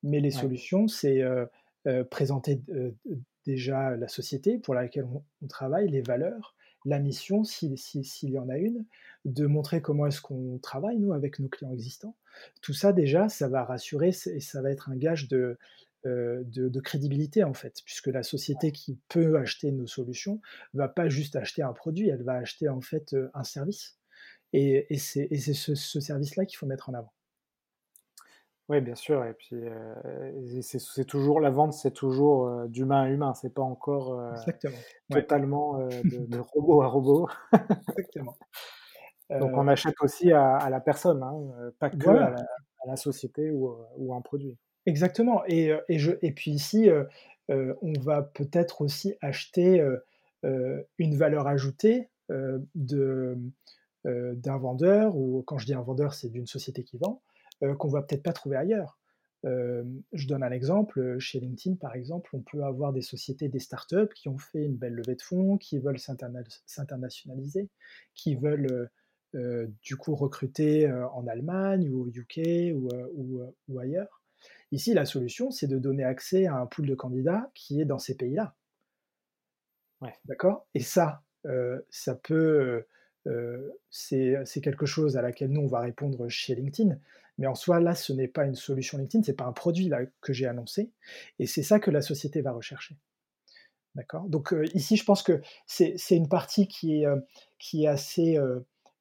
S2: Mais les solutions, c'est présenter déjà la société pour laquelle on, travaille, les valeurs, la mission, s'il y en a une, de montrer comment est-ce qu'on travaille, nous, avec nos clients existants. Tout ça, déjà, ça va rassurer et ça va être un gage de, de, crédibilité, en fait, puisque la société qui peut acheter nos solutions va pas juste acheter un produit, elle va acheter, en fait, un service. Et, c'est ce service-là qu'il faut mettre en avant.
S1: Oui, bien sûr. Et puis, euh, c'est toujours la vente, c'est toujours euh, d'humain à humain. C'est pas encore euh, totalement [laughs] de, robot à robot. Exactement. [laughs] Donc, on achète aussi à, la personne, hein, pas que à, la, société ou, ou, à un produit.
S2: Exactement. Et, et, je, et puis ici, on va peut-être aussi acheter une valeur ajoutée de d'un vendeur, ou quand je dis un vendeur, c'est d'une société qui vend, euh, qu'on va peut-être pas trouver ailleurs. Euh, je donne un exemple, chez LinkedIn par exemple, on peut avoir des sociétés, des startups qui ont fait une belle levée de fonds, qui veulent s'internationaliser, qui veulent euh, du coup recruter en Allemagne ou au UK ou, ailleurs. Ici, la solution, c'est de donner accès à un pool de candidats qui est dans ces pays-là. Ouais. D'accord? Et ça, ça peut. C'est quelque chose à laquelle nous, on va répondre chez LinkedIn. Mais en soi, là, ce n'est pas une solution LinkedIn, ce n'est pas un produit là, que j'ai annoncé. Et c'est ça que la société va rechercher. D'accord? Donc euh, ici, je pense que c'est une partie qui est, euh, qui assez, euh,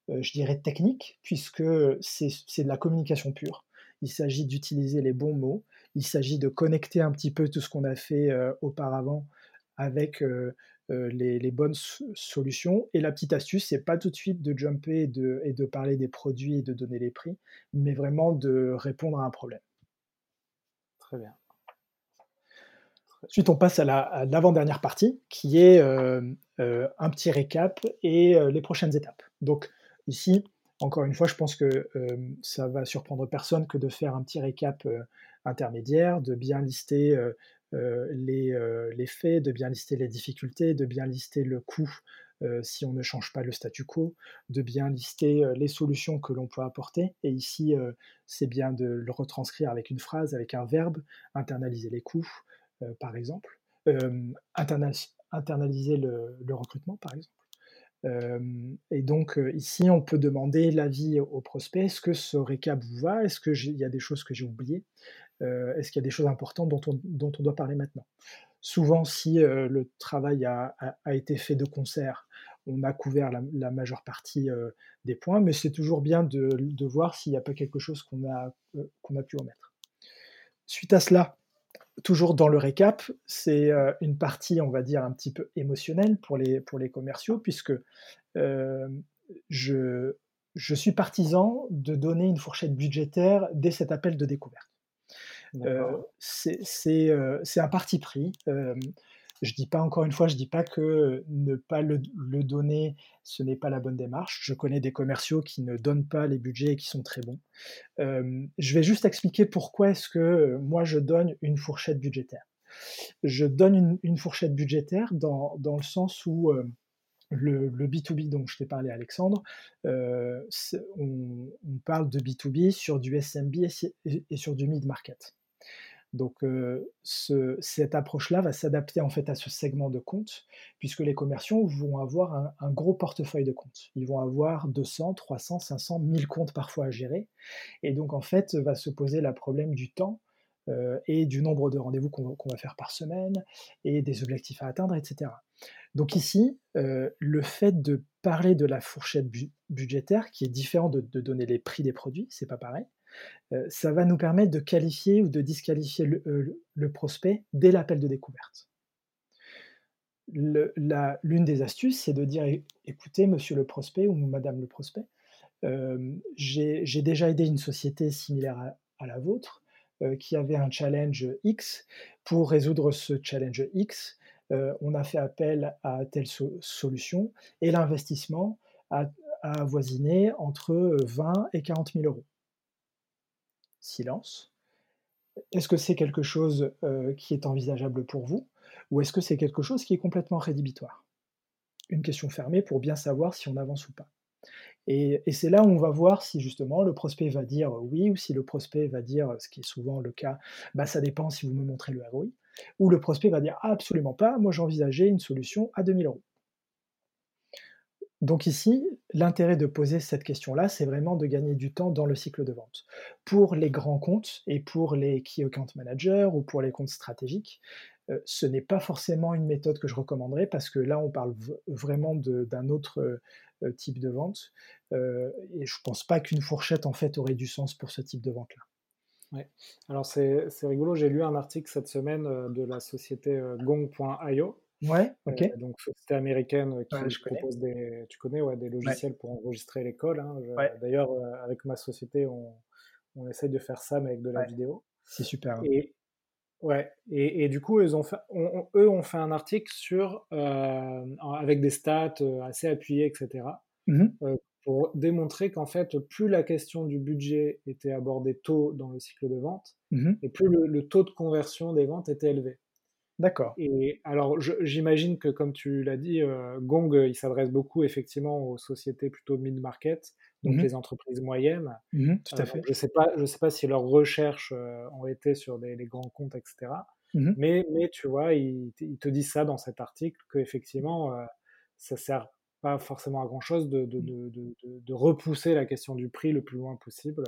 S2: je dirais, technique, puisque c'est de la communication pure. Il s'agit d'utiliser les bons mots, il s'agit de connecter un petit peu tout ce qu'on a fait auparavant avec euh, les, bonnes solutions. Et la petite astuce, c'est pas tout de suite de jumper et de, et de parler des produits et de donner les prix, mais vraiment de répondre à un problème.
S1: Très bien.
S2: Ensuite, on passe à l'avant-dernière partie, qui est euh, euh, un petit récap et les prochaines étapes. Donc ici, encore une fois, je pense que ça va surprendre personne que de faire un petit récap intermédiaire, de bien lister euh, euh, les, faits, de bien lister les difficultés, de bien lister le coût euh, si on ne change pas le statu quo, de bien lister les solutions que l'on peut apporter. Et ici, c'est bien de le retranscrire avec une phrase, avec un verbe, internaliser les coûts, par exemple, internaliser le, recrutement, par exemple. et donc ici, on peut demander l'avis au prospect. Est-ce que ce récap vous va? Est-ce qu'il y a des choses que j'ai oubliées? Est-ce qu'il y a des choses importantes dont on, doit parler maintenant? Souvent, si euh, le travail a, été fait de concert, on a couvert la, majeure partie euh, des points, mais c'est toujours bien de, voir s'il n'y a pas quelque chose qu'on a, pu omettre. Suite à cela, toujours dans le récap, c'est une partie, on va dire, un petit peu émotionnelle pour les, commerciaux, puisque je suis partisan de donner une fourchette budgétaire dès cet appel de découverte. C'est un parti pris. Je dis pas encore une fois, je dis pas que ne pas le, donner, ce n'est pas la bonne démarche. Je connais des commerciaux qui ne donnent pas les budgets et qui sont très bons. je vais juste expliquer pourquoi est-ce que moi je donne une fourchette budgétaire. Je donne une, fourchette budgétaire dans, dans, le sens où le, B2B dont je t'ai parlé, Alexandre, on, parle de B2B sur du SMB et, et sur du mid-market. Donc cette approche-là va s'adapter en fait à ce segment de compte, puisque les commerciaux vont avoir un, gros portefeuille de comptes. Ils vont avoir 200, 300, 500, 1000 comptes parfois à gérer. Et donc en fait va se poser le problème du temps et du nombre de rendez-vous qu'on va faire par semaine et des objectifs à atteindre, etc. Donc ici, le fait de parler de la fourchette budgétaire, qui est différent de, de donner les prix des produits, c'est pas pareil, ça va nous permettre de qualifier ou de disqualifier le, euh, prospect dès l'appel de découverte. L'une des astuces, c'est de dire écoutez, monsieur le prospect ou madame le prospect, euh, j'ai déjà aidé une société similaire à, la vôtre qui avait un challenge X. Pour résoudre ce challenge X, on a fait appel à telle solution et l'investissement a, a avoisiné entre 20 et 40 000 euros silence. Est-ce que c'est quelque chose euh, qui est envisageable pour vous ou est-ce que c'est quelque chose qui est complètement rédhibitoire? Une question fermée pour bien savoir si on avance ou pas. Et, c'est là où on va voir si justement le prospect va dire oui ou si le prospect va dire, ce qui est souvent le cas, bah ça dépend si vous me montrez le ROI. Ou le prospect va dire absolument pas, moi j'envisageais une solution à 2000 euros. Donc ici, l'intérêt de poser cette question-là, c'est vraiment de gagner du temps dans le cycle de vente. Pour les grands comptes et pour les key account managers ou pour les comptes stratégiques, euh, ce n'est pas forcément une méthode que je recommanderais parce que là, on parle vraiment d'un autre euh, type de vente. Euh, et je ne pense pas qu'une fourchette, en fait, aurait du sens pour ce type de vente-là.
S1: Ouais. Alors c'est rigolo, j'ai lu un article cette semaine de la société gong.io
S2: Ouais, OK.
S1: Euh, donc société américaine euh, qui propose des, tu connais, ouais, des logiciels pour enregistrer l'école. Hein. D'ailleurs, euh, avec ma société, on, on essaye de faire ça, mais avec de la vidéo.
S2: C'est super. Hein.
S1: Et, ouais, et, et, du coup, ils ont fait, eux ont fait un article sur, avec des stats assez appuyées, etc., mmh pour démontrer qu'en fait, plus la question du budget était abordée tôt dans le cycle de vente, mmh et plus le, taux de conversion des ventes était élevé.
S2: D'accord.
S1: Et alors, j'imagine que, comme tu l'as dit, euh, Gong, euh, il s'adresse beaucoup effectivement aux sociétés plutôt mid-market, donc mmh les entreprises moyennes.
S2: Mmh tout à
S1: euh,
S2: fait.
S1: Je ne sais, pas, je sais pas si leurs recherches ont été sur des, les grands comptes, etc. Mmh mais, mais tu vois, il, te dit ça dans cet article, qu'effectivement, ça ne sert pas forcément à grand-chose de de, de, de, de, repousser la question du prix le plus loin possible.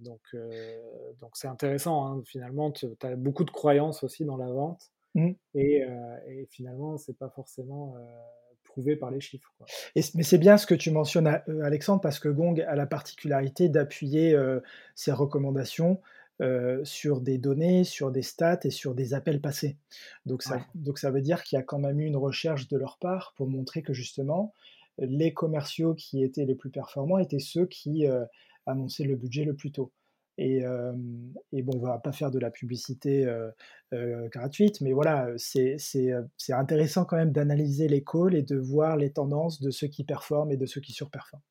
S1: Donc, euh, donc c'est intéressant. Hein. Finalement, tu as beaucoup de croyances aussi dans la vente. Mmh. Et, euh, et, finalement, c'est pas forcément euh, prouvé par les chiffres.
S2: Et, mais c'est bien ce que tu mentionnes, Alexandre, parce que Gong a la particularité d'appuyer ses recommandations sur des données, sur des stats et sur des appels passés. Donc ça, donc ça veut dire qu'il y a quand même eu une recherche de leur part pour montrer que justement, les commerciaux qui étaient les plus performants étaient ceux qui annoncer le budget le plus tôt. Et, et, bon, on va pas faire de la publicité gratuite, mais voilà, c'est intéressant quand même d'analyser les calls et de voir les tendances de ceux qui performent et de ceux qui surperforment.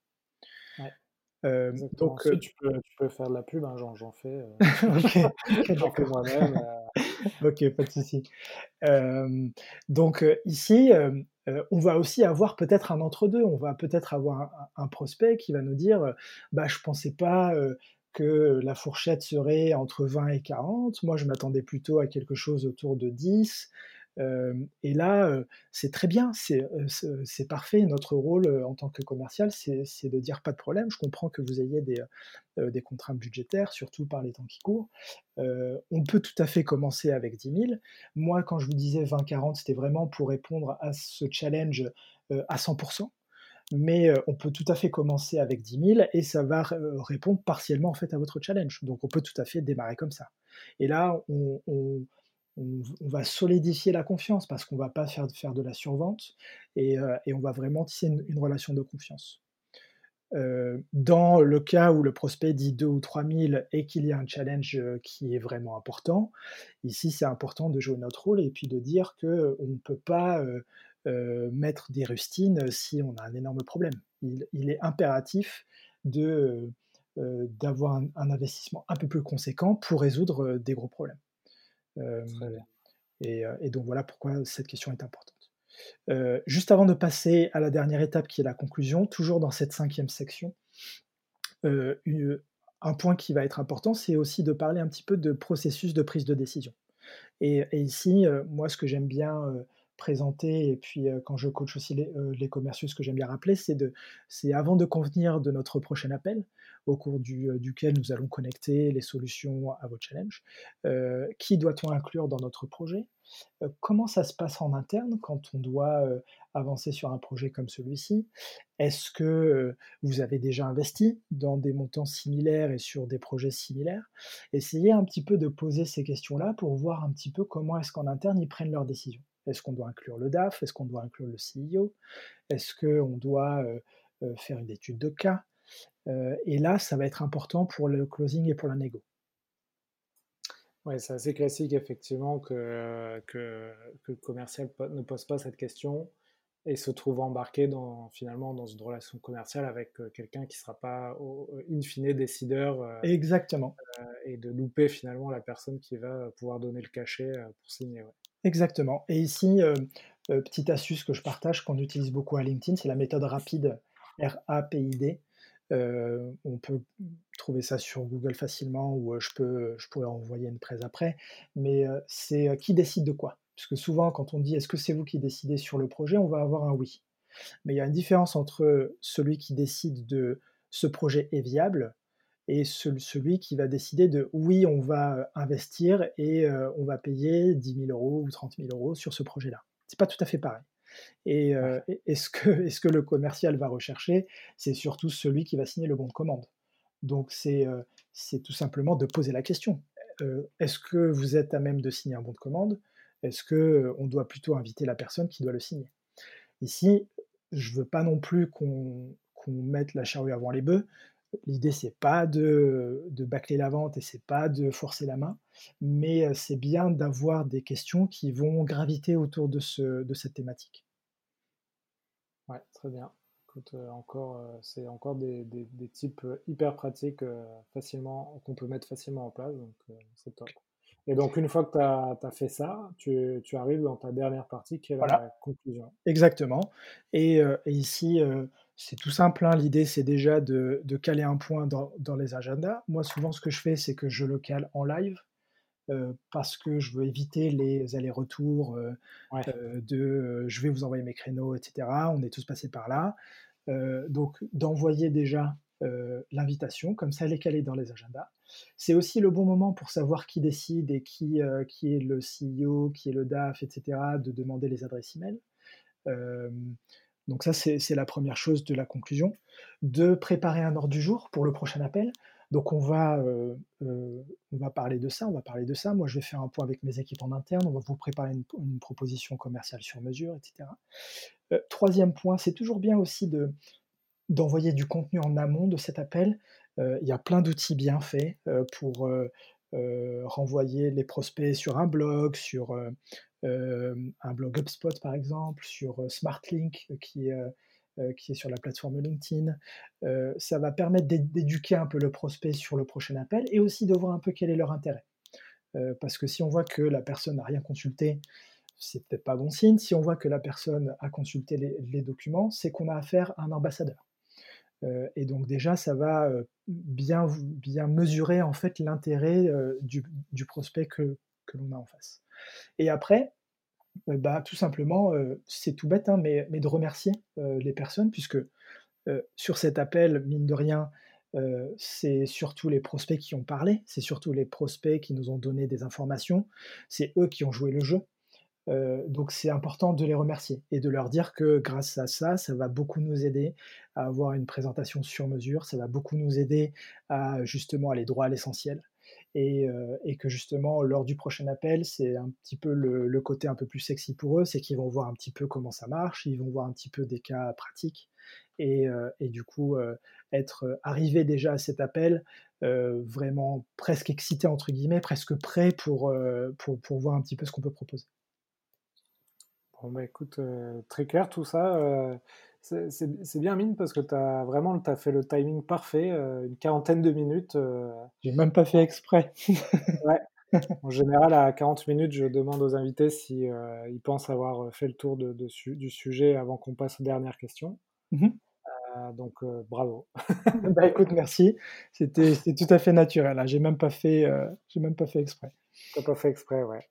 S1: donc, tu peux, tu, peux, faire de la pub, hein, j'en fais. [laughs] ok, moi-même. [laughs]
S2: ok, pas de souci. donc ici, on va aussi avoir peut-être un entre-deux. On va peut-être avoir un, prospect qui va nous dire bah, Je ne pensais pas que la fourchette serait entre 20 et 40. Moi, je m'attendais plutôt à quelque chose autour de 10 et là, c'est très bien, c'est parfait. Notre rôle en tant que commercial, c'est de dire pas de problème. Je comprends que vous ayez des, contraintes budgétaires, surtout par les temps qui courent. on peut tout à fait commencer avec 10 000. Moi, quand je vous disais 20-40, c'était vraiment pour répondre à ce challenge à 100% mais on peut tout à fait commencer avec 10 000 et ça va répondre partiellement en fait à votre challenge. Donc on peut tout à fait démarrer comme ça. Et là, on, va solidifier la confiance parce qu'on va pas faire, de la survente et, euh, on va vraiment tisser une, relation de confiance. Euh, dans le cas où le prospect dit 2 ou 3 000 et qu'il y a un challenge euh, qui est vraiment important, ici c'est important de jouer notre rôle et puis de dire qu'on ne peut pas mettre des rustines si on a un énorme problème. Il, est impératif d'avoir un, investissement un peu plus conséquent pour résoudre des gros problèmes. Et, et, donc voilà pourquoi cette question est importante. juste avant de passer à la dernière étape qui est la conclusion, toujours dans cette cinquième section, un point qui va être important, c'est aussi de parler un petit peu de processus de prise de décision. Et, ici, moi, ce que j'aime bien présenter, et puis quand je coach aussi les, les commerciaux, ce que j'aime bien rappeler, c'est avant de convenir de notre prochain appel, au cours duquel nous allons connecter les solutions à vos challenges, qui doit-on inclure dans notre projet, comment ça se passe en interne quand on doit avancer sur un projet comme celui-ci, est-ce que vous avez déjà investi dans des montants similaires et sur des projets similaires, essayez un petit peu de poser ces questions-là pour voir un petit peu comment est-ce qu'en interne ils prennent leurs décisions. Est-ce qu'on doit inclure le DAF? Est-ce qu'on doit inclure le CEO Est-ce qu'on doit faire une étude de cas? Et là, ça va être important pour le closing et pour la négo.
S1: Oui, c'est assez classique effectivement que, que, le commercial ne pose pas cette question et se trouve embarqué dans, finalement dans une relation commerciale avec quelqu'un qui ne sera pas in fine décideur.
S2: Exactement.
S1: et de louper finalement la personne qui va pouvoir donner le cachet pour signer.
S2: Exactement. Et ici, euh, euh, petite astuce que je partage, qu'on utilise beaucoup à LinkedIn, c'est la méthode rapide, R-A-P-I-D. On peut trouver ça sur Google facilement ou je, peux, je pourrais envoyer une presse après. Mais c'est qui décide de quoi? Parce que souvent, quand on dit est-ce que c'est vous qui décidez sur le projet, on va avoir un oui. Mais il y a une différence entre celui qui décide de ce projet est viable et celui qui va décider de oui, on va investir et on va payer 10 000 euros ou 30 000 euros sur ce projet-là. C'est pas tout à fait pareil. Et est-ce que, est que le commercial va rechercher C'est surtout celui qui va signer le bon de commande. Donc c'est tout simplement de poser la question. est-ce que vous êtes à même de signer un bon de commande? Est-ce qu'on doit plutôt inviter la personne qui doit le signer? Ici, je ne veux pas non plus qu'on mette la charrue avant les bœufs. L'idée, c'est pas de, de, bâcler la vente et c'est pas de forcer la main, mais c'est bien d'avoir des questions qui vont graviter autour de, ce, de cette thématique.
S1: Ouais, très bien. encore, c'est encore des, types hyper pratiques facilement, qu'on peut mettre facilement en place, donc c'est top. Et donc, une fois que tu as, fait ça, tu, arrives dans ta dernière partie qui est la conclusion.
S2: Exactement. Et, ici, c'est tout simple. Hein. L'idée, c'est déjà de, caler un point dans, les agendas. Moi, souvent, ce que je fais, c'est que je le cale en live. parce que je veux éviter les allers-retours de je vais vous envoyer mes créneaux, etc. On est tous passés par là. donc, d'envoyer déjà l'invitation, comme ça elle est calée dans les agendas. C'est aussi le bon moment pour savoir qui décide et qui, qui est le CEO, qui est le DAF, etc., de demander les adresses email. Donc ça, c'est la première chose de la conclusion. De préparer un ordre du jour pour le prochain appel. Donc on va, on va parler de ça, on va parler de ça. Moi, je vais faire un point avec mes équipes en interne, on va vous préparer une, proposition commerciale sur mesure, etc. troisième point, c'est toujours bien aussi de, d'envoyer du contenu en amont de cet appel. il y a plein d'outils bien faits pour renvoyer les prospects sur un blog, sur un blog HubSpot par exemple, sur SmartLink qui est, qui est sur la plateforme LinkedIn. ça va permettre d'éduquer un peu le prospect sur le prochain appel et aussi de voir un peu quel est leur intérêt. parce que si on voit que la personne n'a rien consulté, c'est peut-être pas bon signe. Si on voit que la personne a consulté les documents, c'est qu'on a affaire à un ambassadeur. Et donc déjà, ça va bien, bien mesurer en fait l'intérêt euh, du, prospect que, l'on a en face. Et après, bah, tout simplement, c'est tout bête, hein, mais, de remercier les personnes, puisque sur cet appel, mine de rien, c'est surtout les prospects qui ont parlé, c'est surtout les prospects qui nous ont donné des informations, c'est eux qui ont joué le jeu. Euh, donc c'est important de les remercier et de leur dire que grâce à ça, ça va beaucoup nous aider à avoir une présentation sur mesure, ça va beaucoup nous aider à justement aller droit à l'essentiel. Et, euh, que justement, lors du prochain appel, c'est un petit peu le, côté un peu plus sexy pour eux, c'est qu'ils vont voir un petit peu comment ça marche, ils vont voir un petit peu des cas pratiques, et, euh, du coup, être arrivé déjà à cet appel, vraiment presque excité, entre guillemets, presque prêt pour voir un petit peu ce qu'on peut proposer.
S1: Bon, bah écoute, euh, très clair tout ça. Euh, c'est bien, Mine, parce que tu as vraiment as fait le timing parfait, euh, une quarantaine de minutes.
S2: J'ai même pas fait exprès. [laughs]
S1: ouais. En général, à 40 minutes, je demande aux invités si ils pensent avoir fait le tour de, du sujet avant qu'on passe aux dernières questions. Mmh donc, bravo. [laughs]
S2: bah écoute, merci. C'était tout à fait naturel. Hein. J'ai même pas fait, j'ai même pas fait exprès.
S1: T'as pas fait exprès, ouais.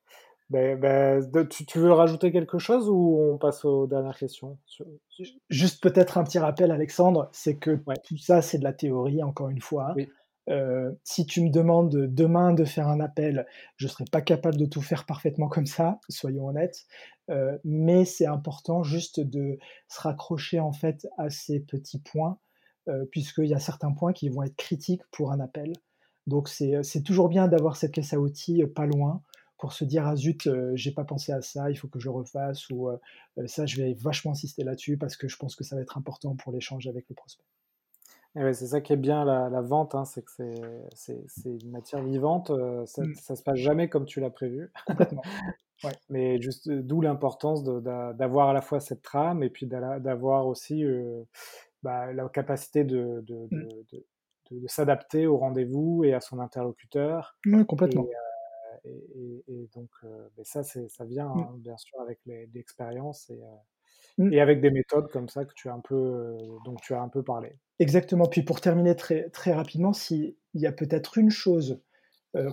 S1: Ben, ben, tu, veux rajouter quelque chose ou on passe aux dernières questions?
S2: Juste peut-être un petit rappel, Alexandre, c'est que tout ça, c'est de la théorie, encore une fois. Euh, si tu me demandes demain de faire un appel, je ne serai pas capable de tout faire parfaitement comme ça, soyons honnêtes. Euh, mais c'est important juste de se raccrocher en fait à ces petits points, euh, puisqu'il y a certains points qui vont être critiques pour un appel. Donc c'est toujours bien d'avoir cette caisse à outils pas loin pour se dire ah zut j'ai pas pensé à ça il faut que je refasse ou ça je vais vachement insister là-dessus parce que je pense que ça va être important pour l'échange avec le prospect.
S1: c'est ça qui est bien la, vente, hein, c'est que c'est une matière vivante, ça, mmh. ça, se passe jamais comme tu l'as prévu. [laughs] Mais juste d'où l'importance d'avoir à la fois cette trame et puis d'avoir aussi bah, la capacité de, de, mmh. s'adapter au rendez-vous et à son interlocuteur.
S2: Oui, complètement
S1: et, donc, euh, ça, ça vient mmh. hein, bien sûr avec l'expérience et, euh, Mmh. Et avec des méthodes comme ça que tu as un peu, dont tu as un peu parlé.
S2: Exactement. Puis pour terminer très, très rapidement, s'il y a peut-être une chose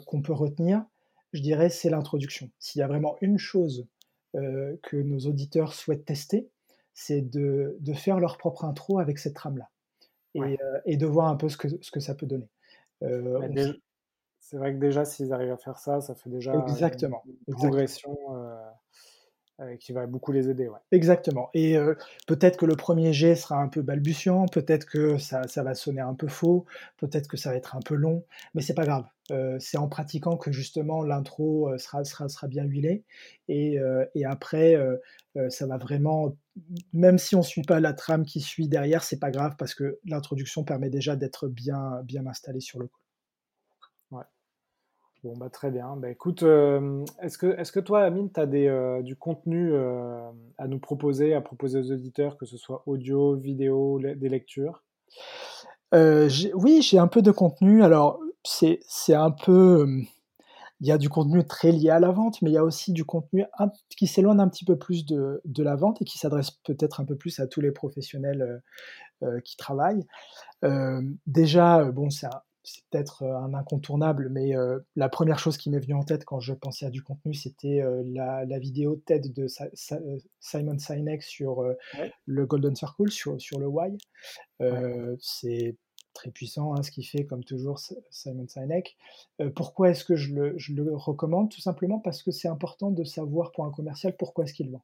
S2: qu'on peut retenir, je dirais, c'est l'introduction. S'il y a vraiment une chose que nos auditeurs souhaitent tester, c'est de, de, faire leur propre intro avec cette trame-là. Et, et, de voir un peu ce que, ce que ça peut donner.
S1: C'est vrai que déjà, s'ils arrivent à faire ça, ça fait déjà
S2: Exactement.
S1: une, progression qui va beaucoup les aider. Ouais.
S2: Exactement. Et peut-être que le premier jet sera un peu balbutiant, peut-être que ça, ça, va sonner un peu faux, peut-être que ça va être un peu long, mais c'est pas grave. c'est en pratiquant que justement l'intro sera, sera, sera, bien huilée. Et, et après, ça va vraiment, même si on ne suit pas la trame qui suit derrière, c'est pas grave parce que l'introduction permet déjà d'être bien, bien installé sur le coup.
S1: Bon, bah, très bien. Bah, écoute, euh, est-ce que, est que toi, Amine, tu as des, euh, du contenu euh, à nous proposer, à proposer aux auditeurs, que ce soit audio, vidéo, des lectures?
S2: Oui, j'ai un peu de contenu. Alors, c'est un peu. Il y a du contenu très lié à la vente, mais il y a aussi du contenu qui s'éloigne un petit peu plus de, de, la vente et qui s'adresse peut-être un peu plus à tous les professionnels qui travaillent. déjà, bon, c'est un, c'est peut-être euh, un incontournable, mais euh, la première chose qui m'est venue en tête quand je pensais à du contenu, c'était euh, la, vidéo TED de Simon Sinek sur le Golden Circle, sur, sur le Why. C'est très puissant hein, ce qu'il fait, comme toujours, Simon Sinek. pourquoi est-ce que je le, je le, recommande? Tout simplement parce que c'est important de savoir pour un commercial pourquoi est-ce qu'il vend.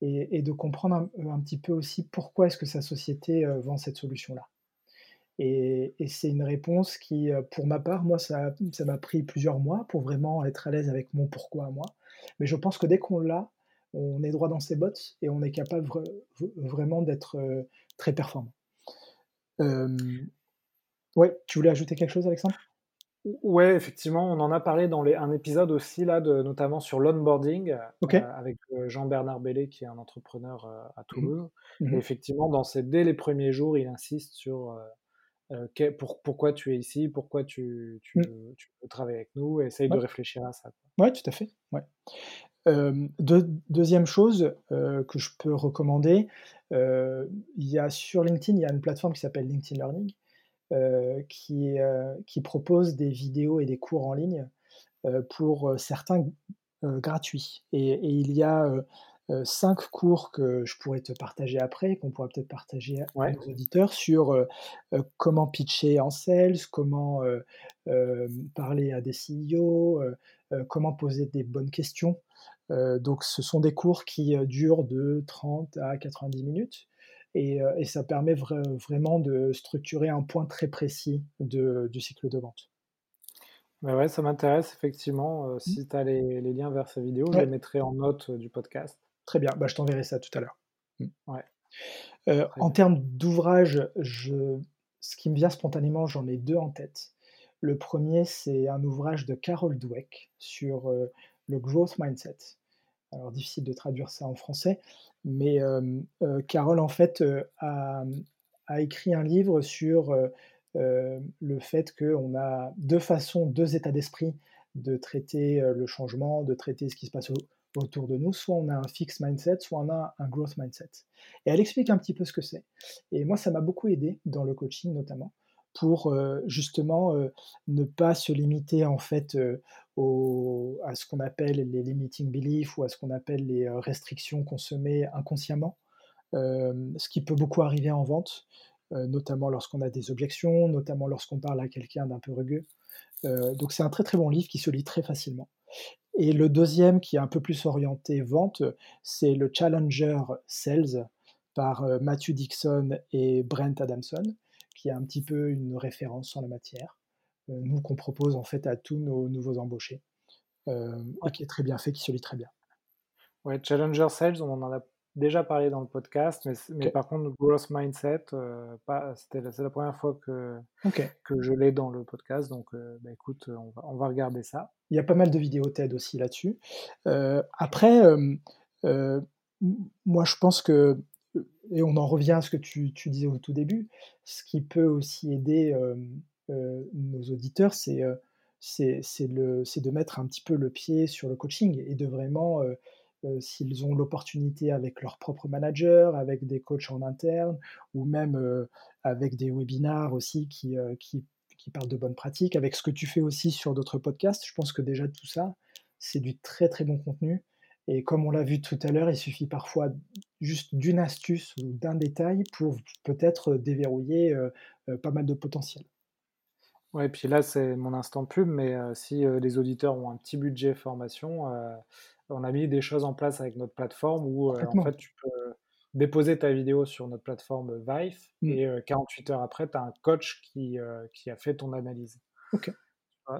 S2: Et, de comprendre un, un, petit peu aussi pourquoi est-ce que sa société vend cette solution-là. Et, c'est une réponse qui, euh, pour ma part, moi, ça, ça m'a pris plusieurs mois pour vraiment être à l'aise avec mon pourquoi à moi. Mais je pense que dès qu'on l'a, on est droit dans ses bottes et on est capable vraiment d'être euh, très performant. Euh, ouais, tu voulais ajouter quelque chose, Alexandre?
S1: Ouais, effectivement, on en a parlé dans les, un épisode aussi, là, de, notamment sur l'onboarding, avec Jean-Bernard Bellet, qui est un entrepreneur à mmh Toulouse. Mmh Et effectivement, dans ces, dès les premiers jours, il insiste sur euh, pour, pourquoi tu es ici, pourquoi tu, tu, mmh. veux travailler avec nous, et essaye de réfléchir à ça.
S2: Oui, tout à fait. Ouais. deuxième chose que je peux recommander, il y a sur LinkedIn, il y a une plateforme qui s'appelle LinkedIn Learning, qui, qui propose des vidéos et des cours en ligne pour certains gratuits. Et, et, il y a euh, cinq cours que je pourrais te partager après, qu'on pourrait peut-être partager à nos auditeurs sur euh, euh, comment pitcher en sales, comment parler à des CEO, comment poser des bonnes questions. donc ce sont des cours qui durent de 30 à 90 minutes. Et, ça permet vraiment de structurer un point très précis du cycle de vente.
S1: Bah ouais, ça m'intéresse effectivement. Mmh. si tu as les, liens vers ces vidéos, je les mettrai en note du podcast.
S2: Très bien, bah, je t'enverrai ça tout à l'heure. Mmh. Euh, en termes d'ouvrage, ce qui me vient spontanément, j'en ai deux en tête. Le premier, c'est un ouvrage de Carol Dweck sur euh, le growth mindset. Alors, difficile de traduire ça en français, mais euh, Carol, en fait, a, a, écrit un livre sur le fait qu'on a deux façons, deux états d'esprit de traiter le changement, de traiter ce qui se passe au, autour de nous, soit on a un fixed mindset, soit on a un growth mindset. Et elle explique un petit peu ce que c'est. Et moi, ça m'a beaucoup aidé dans le coaching notamment pour euh, justement euh, ne pas se limiter en fait euh, à ce qu'on appelle les limiting beliefs ou à ce qu'on appelle les restrictions qu'on se met inconsciemment, ce qui peut beaucoup arriver en vente, notamment lorsqu'on a des objections, notamment lorsqu'on parle à quelqu'un d'un peu rugueux. donc c'est un très très bon livre qui se lit très facilement. Et le deuxième, qui est un peu plus orienté vente, c'est le Challenger Sales par euh, Matthew Dixon et Brent Adamson, qui est un petit peu une référence en la matière, euh, nous qu'on propose en fait à tous nos nouveaux embauchés, euh, et qui est très bien fait, qui se lit très bien.
S1: Ouais, Challenger Sales, on en a déjà parlé dans le podcast, mais, par contre, Growth Mindset, euh, c'est la première fois que, que je l'ai dans le podcast, donc euh, bah, écoute, on va, on va, regarder ça.
S2: Il y a pas mal de vidéos TED aussi là-dessus. Euh, après, moi je pense que, et on en revient à ce que tu, tu disais au tout début, ce qui peut aussi aider nos auditeurs, c'est c'est de mettre un petit peu le pied sur le coaching et de vraiment s'ils ont l'opportunité avec leur propre manager, avec des coachs en interne, ou même avec des webinars aussi qui, qui, parlent de bonnes pratiques, avec ce que tu fais aussi sur d'autres podcasts. Je pense que déjà tout ça, c'est du très très bon contenu. Et comme on l'a vu tout à l'heure, il suffit parfois juste d'une astuce ou d'un détail pour peut-être déverrouiller pas mal de potentiel.
S1: Ouais, puis là, c'est mon instant pub, mais si les auditeurs ont un petit budget formation, on a mis des choses en place avec notre plateforme où en fait tu peux déposer ta vidéo sur notre plateforme Vive mmh. et 48 heures après, tu as un coach qui, qui a fait ton analyse.
S2: Ok.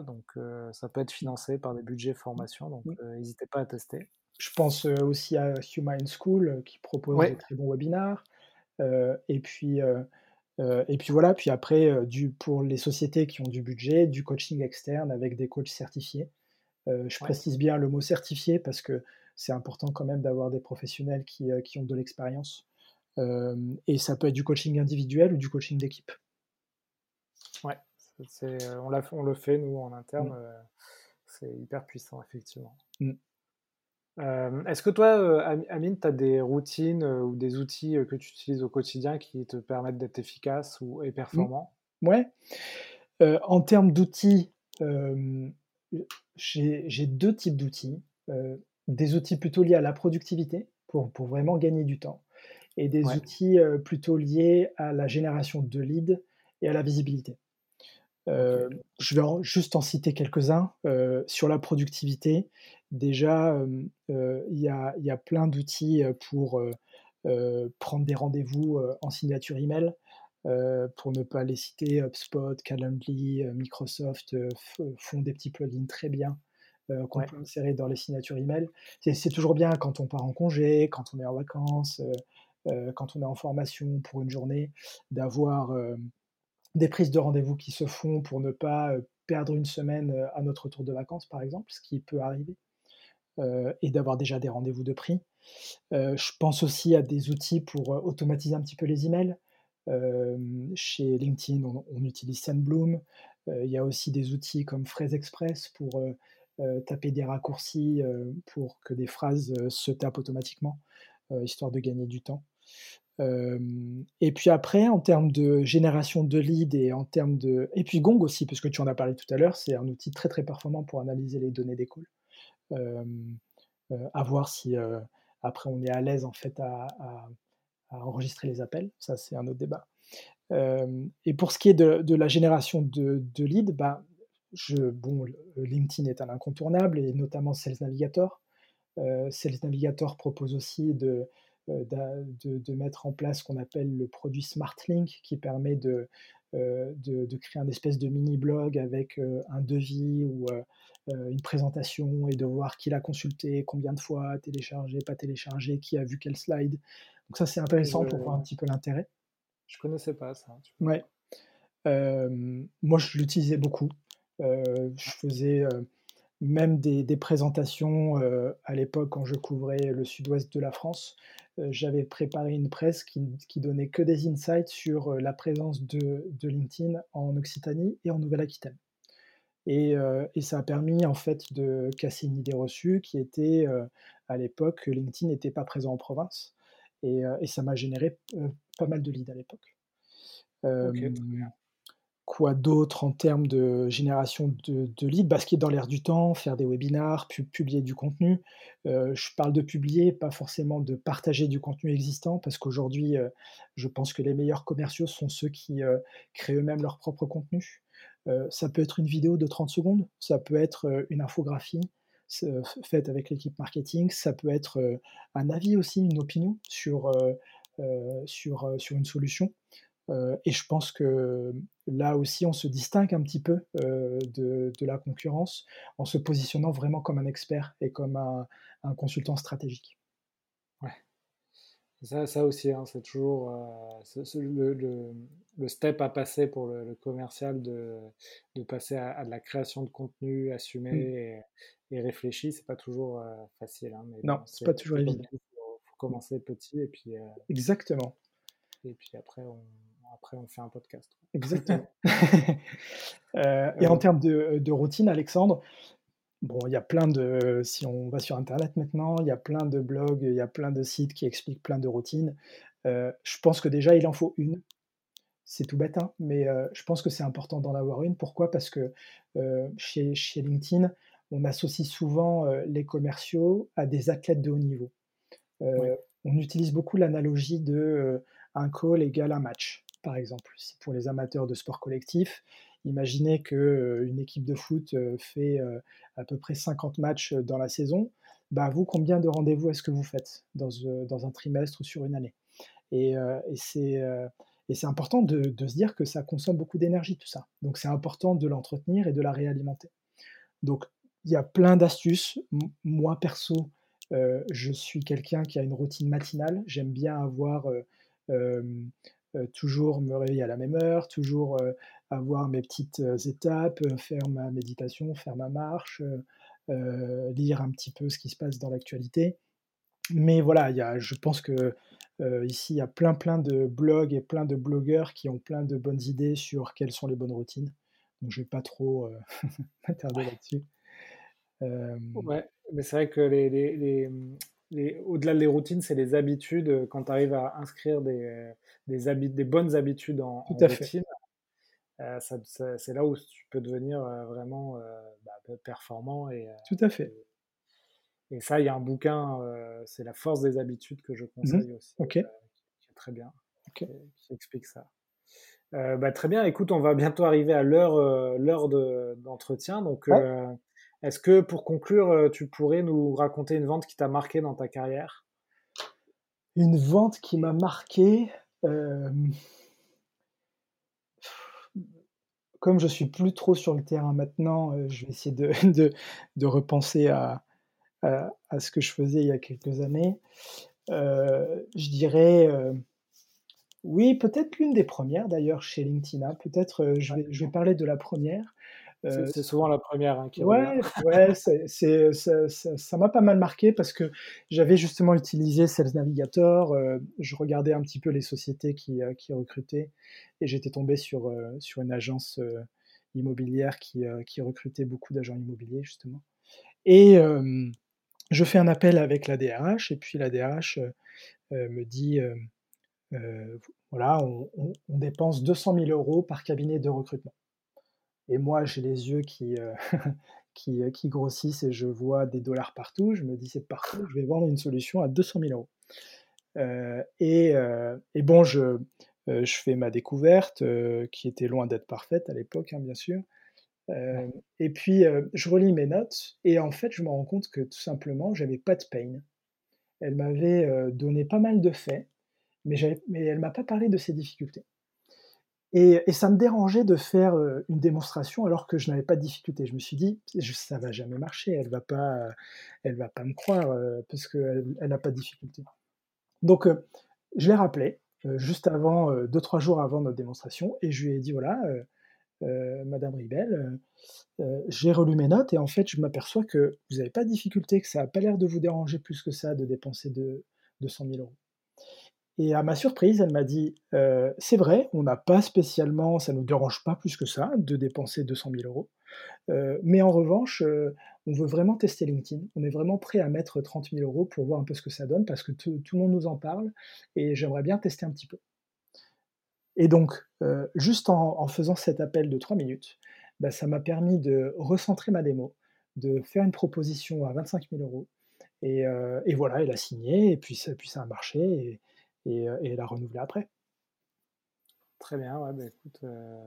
S1: donc ça peut être financé par des budgets formation, donc mmh. n'hésitez pas à tester.
S2: Je pense aussi à Human School qui propose des très bons webinars. et puis et puis voilà, puis après, du, pour les sociétés qui ont du budget, du coaching externe avec des coachs certifiés. Je précise bien le mot certifié parce que c'est important quand même d'avoir des professionnels qui, qui ont de l'expérience. et ça peut être du coaching individuel ou du coaching d'équipe.
S1: Ouais, on, on, le fait nous en interne. Mmh. c'est hyper puissant, effectivement. Mmh. Est-ce que toi, Amine, tu as des routines ou des outils que tu utilises au quotidien qui te permettent d'être efficace ou, et mmh. performant?
S2: Ouais. en termes d'outils, j'ai deux types d'outils. des outils plutôt liés à la productivité pour, pour vraiment gagner du temps et des outils plutôt liés à la génération de leads et à la visibilité. je vais juste en citer quelques-uns. sur la productivité, Déjà, il y, a, plein d'outils pour prendre des rendez-vous en signature email. Pour ne pas les citer, HubSpot, Calendly, Microsoft font des petits plugins très bien qu'on peut insérer dans les signatures email. C'est toujours bien quand on part en congé, quand on est en vacances, quand on est en formation pour une journée, d'avoir des prises de rendez-vous qui se font pour ne pas perdre une semaine à notre retour de vacances, par exemple, ce qui peut arriver. Euh, et d'avoir déjà des rendez-vous de prix. Euh, je pense aussi à des outils pour euh, automatiser un petit peu les emails. Chez LinkedIn, on, utilise Sendbloom. Il y a aussi des outils comme Phrase Express pour taper des raccourcis pour que des phrases se tapent automatiquement, histoire de gagner du temps. et puis après, en termes de génération de leads et en termes de... Et puis Gong aussi, parce que tu en as parlé tout à l'heure, c'est un outil très très performant pour analyser les données des calls à voir si après on est à l'aise en fait à, enregistrer les appels. Ça, c'est un autre débat. et pour ce qui est de, la génération de, leads, bah, bon, LinkedIn est un incontournable et notamment Sales Navigator. Sales Navigator propose aussi de, de, mettre en place ce qu'on appelle le produit SmartLink qui permet de, de, créer un espèce de mini-blog avec un devis ou une présentation et de voir qui l'a consulté, combien de fois, téléchargé, pas téléchargé, qui a vu quel slide. Donc ça, c'est intéressant pour voir un petit peu l'intérêt.
S1: Je connaissais pas ça.
S2: Ouais. moi, je l'utilisais beaucoup. je faisais même des, des présentations à l'époque quand je couvrais le sud-ouest de la France. J'avais préparé une presse qui, qui, donnait que des insights sur la présence de, de LinkedIn en Occitanie et en Nouvelle-Aquitaine. Et, et, ça a permis en fait de casser une idée reçue qui était à l'époque que LinkedIn n'était pas présent en province. Et, et ça m'a généré pas mal de leads à l'époque. Quoi d'autre en termes de génération de, leads? Bah, dans l'air du temps, faire des webinars, publier du contenu. je parle de publier, pas forcément de partager du contenu existant, parce qu'aujourd'hui, je pense que les meilleurs commerciaux sont ceux qui créent eux-mêmes leur propre contenu ça peut être une vidéo de 30 secondes, ça peut être une infographie faite avec l'équipe marketing, ça peut être un avis aussi, une opinion sur, sur, sur une solution. et je pense que là aussi, on se distingue un petit peu de, de, la concurrence en se positionnant vraiment comme un expert et comme un, un consultant stratégique.
S1: Ça, ça aussi, hein, c'est toujours euh, le, le, le, step à passer pour le, commercial de, de passer à, de la création de contenu assumé mmh. et, et, réfléchi. C'est pas toujours euh, facile. Hein,
S2: mais non, c'est pas toujours évident.
S1: Il faut, commencer petit et puis.
S2: Exactement.
S1: Et puis après, on, après, on fait un podcast.
S2: Exactement. [laughs] [laughs] et en termes de, de routine, Alexandre, Bon, il y a plein de si on va sur internet maintenant, il y a plein de blogs, il y a plein de sites qui expliquent plein de routines. Je pense que déjà il en faut une. C'est tout bête, hein, mais je pense que c'est important d'en avoir une. Pourquoi? Parce que, chez chez LinkedIn, on associe souvent, les commerciaux à des athlètes de haut niveau. On utilise beaucoup l'analogie de, un call égale un match, par exemple. Pour les amateurs de sport collectif, imaginez que, une équipe de foot, fait, à peu près 50 matchs, dans la saison. Bah, vous, combien de rendez-vous est-ce que vous faites dans, un trimestre ou sur une année? Et c'est, important de se dire que ça consomme beaucoup d'énergie tout ça. Donc c'est important de l'entretenir et de la réalimenter. Donc il y a plein d'astuces. Moi perso, je suis quelqu'un qui a une routine matinale. J'aime bien avoir, toujours me réveiller à la même heure, toujours, heu, avoir mes petites, heu, étapes, faire ma méditation, faire ma marche, lire un petit peu ce qui se passe dans l'actualité. Mais voilà, il y a je pense que, ici, il y a plein, plein de blogs et plein de blogueurs qui ont plein de bonnes idées sur quelles sont les bonnes routines. Donc je vais pas trop, [laughs] m'attarder
S1: Ouais.
S2: là-dessus.
S1: Ouais, mais c'est vrai que les les les, les au-delà des routines, c'est les habitudes, heu, quand tu arrives à inscrire des des habit des bonnes habitudes en routine, ça c'est là où tu peux devenir, vraiment, bah, pe performant et
S2: tout à fait.
S1: et et ça, il y a un bouquin, c'est «La force des habitudes» que je
S2: Mmh
S1: conseille aussi,
S2: OK,
S1: heu, qui est très bien,
S2: OK.
S1: qui qui explique ça. Bah, très bien, écoute, on va bientôt arriver à l'heure, heu, l'heure de d'entretien donc
S2: Ouais,
S1: est-ce que pour conclure, heu, tu pourrais nous raconter une vente qui t'a marqué dans ta carrière?
S2: une vente qui m'a marqué, hem, comme je suis plus trop sur le terrain maintenant, heu, je vais essayer de [laughs] de de repenser à à à ce que je faisais il y a quelques années. Je dirais, oui, peut-être l'une des premières d'ailleurs chez LinkedIn. Peut-être, je vais je vais parler de la première.
S1: C'est c'est souvent la première hein, qui
S2: ouais, [laughs] ouais, c'est c'est ça ça ça m'a pas mal marqué parce que j'avais justement utilisé Sales Navigator, heu, je regardais un petit peu les sociétés qui, qui recrutaient et j'étais tombé sur, sur une agence, immobilière qui, recrutait beaucoup d'agents immobiliers justement. Et je fais un appel avec la DRH et puis la DRH, me dit, voilà, on on on dépense 200 000 € par cabinet de recrutement et moi, j'ai les yeux qui, [laughs] qui, heu, qui grossissent et je vois des dollars partout. Je me dis: «C'est parfait, je vais vendre une solution à 200 000 €». Heu et heu et bon, je, je fais ma découverte, qui était loin d'être parfaite à l'époque, hein, bien sûr. Et puis, je relis mes notes et en fait, je me rends compte que tout simplement, j'avais pas de pain. Elle m'avait, donné pas mal de faits, mais mais elle m'a pas parlé de ses difficultés. Et ça me dérangeait de faire, heu, une démonstration alors que je n'avais pas de difficulté. Je me suis dit: «Je ça va jamais marcher, elle va pas, va pas me croire, heu, parce qu'elle elle n'a pas de difficulté». Donc, heu, je l'ai rappelée, heu, juste avant, heu, 2-3 jours avant notre démonstration et je lui ai dit: «Voilà, madame Ribel, j'ai relu mes notes et en fait, je m'aperçois que vous avez pas de difficulté, que ça a pas l'air de vous déranger plus que ça de dépenser de 200 000 €». Et à ma surprise, elle m'a dit: «Heu, c'est vrai, on n'a pas spécialement ça nous dérange pas plus que ça de dépenser 200 000 €, heu, mais en revanche, heu, on veut vraiment tester LinkedIn. On est vraiment prêt à mettre 30 000 € pour voir un peu ce que ça donne parce que tout le monde nous en parle et j'aimerais bien tester un petit peu». Et donc, juste en faisant cet appel de 3 minutes, bah, ça m'a permis de recentrer ma démo, de faire une proposition à 25 000 € et heu et voilà, elle a signé et puis ça a marché et heu et elle a renouvelé après.
S1: très bien, ouais, bah, écoute, heu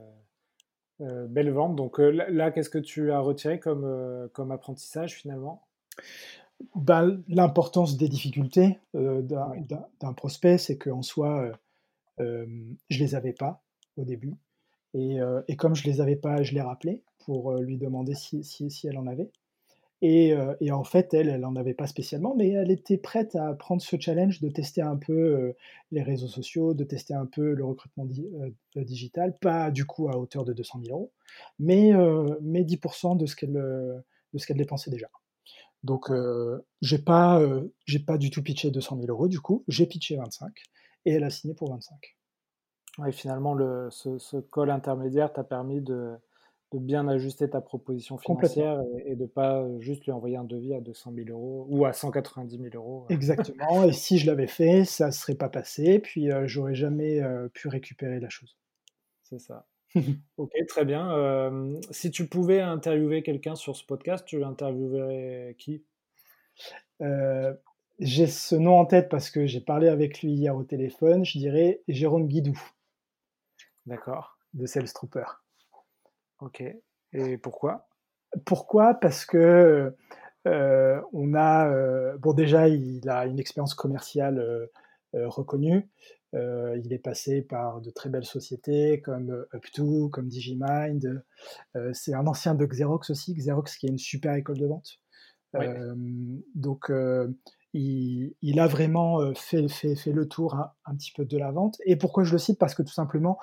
S1: heu, belle vente donc là qu'est-ce que tu as retiré comme, comme apprentissage finalement?
S2: Bah, l'importance des difficultés, d'un prospect, c'est qu'en soi, hem, je les avais pas au début et et comme je les avais pas, je l'ai rappelé pour, lui demander si si si elle en avait et heu et en fait, elle, elle en avait pas spécialement, mais elle était prête à prendre ce challenge de tester un peu, heu, les réseaux sociaux, de tester un peu le recrutement heu, digital, pas du coup à hauteur de 200 000 €, mais heu, mais 10 de ce qu'elle, qu'elle dépensait déjà. Donc, j'ai pas, pas du tout pitché 200 000 € du coup, j'ai pitché 25 et elle a signé pour 25.
S1: Ouais, finalement le ce ce call intermédiaire t'a permis de de bien ajuster ta proposition financière et, de ne pas juste lui envoyer un devis à 200 000 euros ou à 190 000 euros.
S2: Exactement. et si je l'avais fait, ça ne serait pas passé, puis je j'aurais jamais pu récupérer la chose.
S1: C'est ça. ok, très bien. si tu pouvais interviewer quelqu'un sur ce podcast, tu interviewerais qui?
S2: J'ai ce nom en tête parce que j'ai parlé avec lui hier au téléphone. Je dirais Jérôme Guidou.
S1: D'accord.
S2: De Sales Trooper.
S1: Ok. Et pourquoi?
S2: Pourquoi? Parce que euh, on a, euh, bon déjà, il a une expérience commerciale euh, reconnue. il est passé par de très belles sociétés comme Up2, comme Digimind. c'est un ancien de Xerox aussi, Xerox qui est une super école de vente. donc il, a vraiment fait, le tour un, petit peu de la vente. Et pourquoi je le cite? Parce que tout simplement,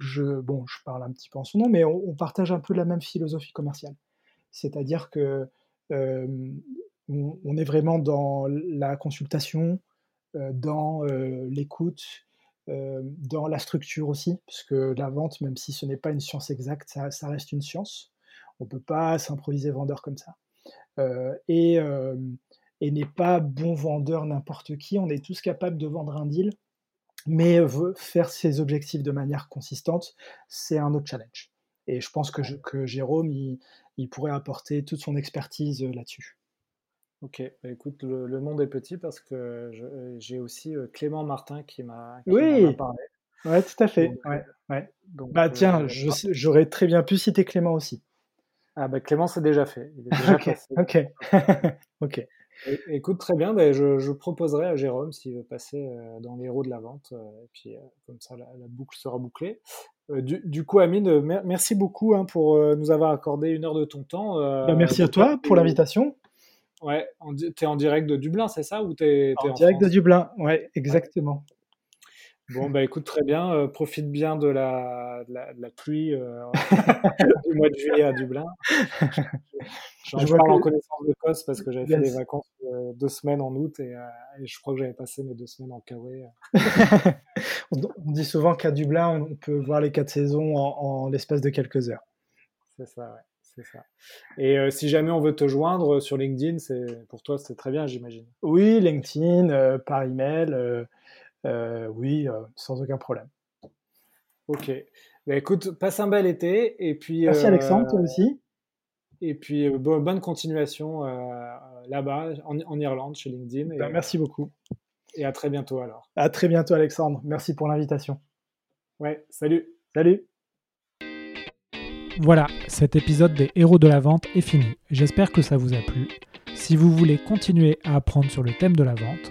S2: je, bon, je parle un petit peu en son nom, mais on, partage un peu la même philosophie commerciale. C'est-à-dire que on, est vraiment dans la consultation, dans l'écoute, dans la structure aussi, parce que la vente, même si ce n'est pas une science exacte, ça, ça reste une science. On ne peut pas s'improviser vendeur comme ça. et et n'est pas bon vendeur n'importe qui. On est tous capables de vendre un deal, mais faire ses objectifs de manière consistante, c'est un autre challenge. Et je pense que, Jérôme, il, pourrait apporter toute son expertise euh, là-dessus.
S1: Ok, bah, écoute, le, monde est petit parce que j'ai aussi euh, Clément Martin qui m'a
S2: oui.
S1: parlé.
S2: Ouais, tout à fait. ouais, ouais. bah tiens, euh, j'aurais très bien pu citer Clément aussi.
S1: Ah bah Clément, c'est déjà fait. Il est déjà
S2: ok, ok, [laughs] ok.
S1: Écoute, très bien. Ben, je, proposerai à Jérôme s'il veut passer euh, dans l'héros de la vente. Euh, et puis, euh, comme ça, la, boucle sera bouclée. Du, coup, Amine, merci beaucoup hein, pour nous avoir accordé une heure de ton temps.
S2: Ben, merci à toi pour l'invitation.
S1: Ouais, tu es en direct de Dublin, c'est ça ou es,
S2: en, direct de Dublin, ouais, exactement.
S1: Bon, bah écoute, très bien. Euh, profite bien de la, la, pluie euh, [laughs] du mois de juillet à Dublin. je, parle en connaissance de cause parce que j'avais fait des vacances euh, deux semaines en août et, je crois que j'avais passé mes deux semaines en Kawaii. [laughs]
S2: on dit souvent qu'à Dublin, on peut voir les quatre saisons en, l'espace de quelques heures.
S1: C'est ça, ouais. C'est ça. Et si jamais on veut te joindre sur LinkedIn, c'est pour toi c'est très bien, j'imagine.
S2: Oui, LinkedIn, par email. Euh, oui, euh, sans aucun problème.
S1: Ok. Bah, écoute, passe un bel été. Et puis,
S2: Merci Alexandre, toi euh, aussi.
S1: Et puis, bonne continuation là-bas, en, Irlande, chez LinkedIn.
S2: Bah, merci beaucoup.
S1: Et à très bientôt alors.
S2: À très bientôt Alexandre. Merci pour l'invitation.
S1: Ouais, salut.
S2: Salut.
S3: Voilà, cet épisode des héros de la vente est fini. J'espère que ça vous a plu. Si vous voulez continuer à apprendre sur le thème de la vente,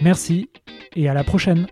S3: Merci et à la prochaine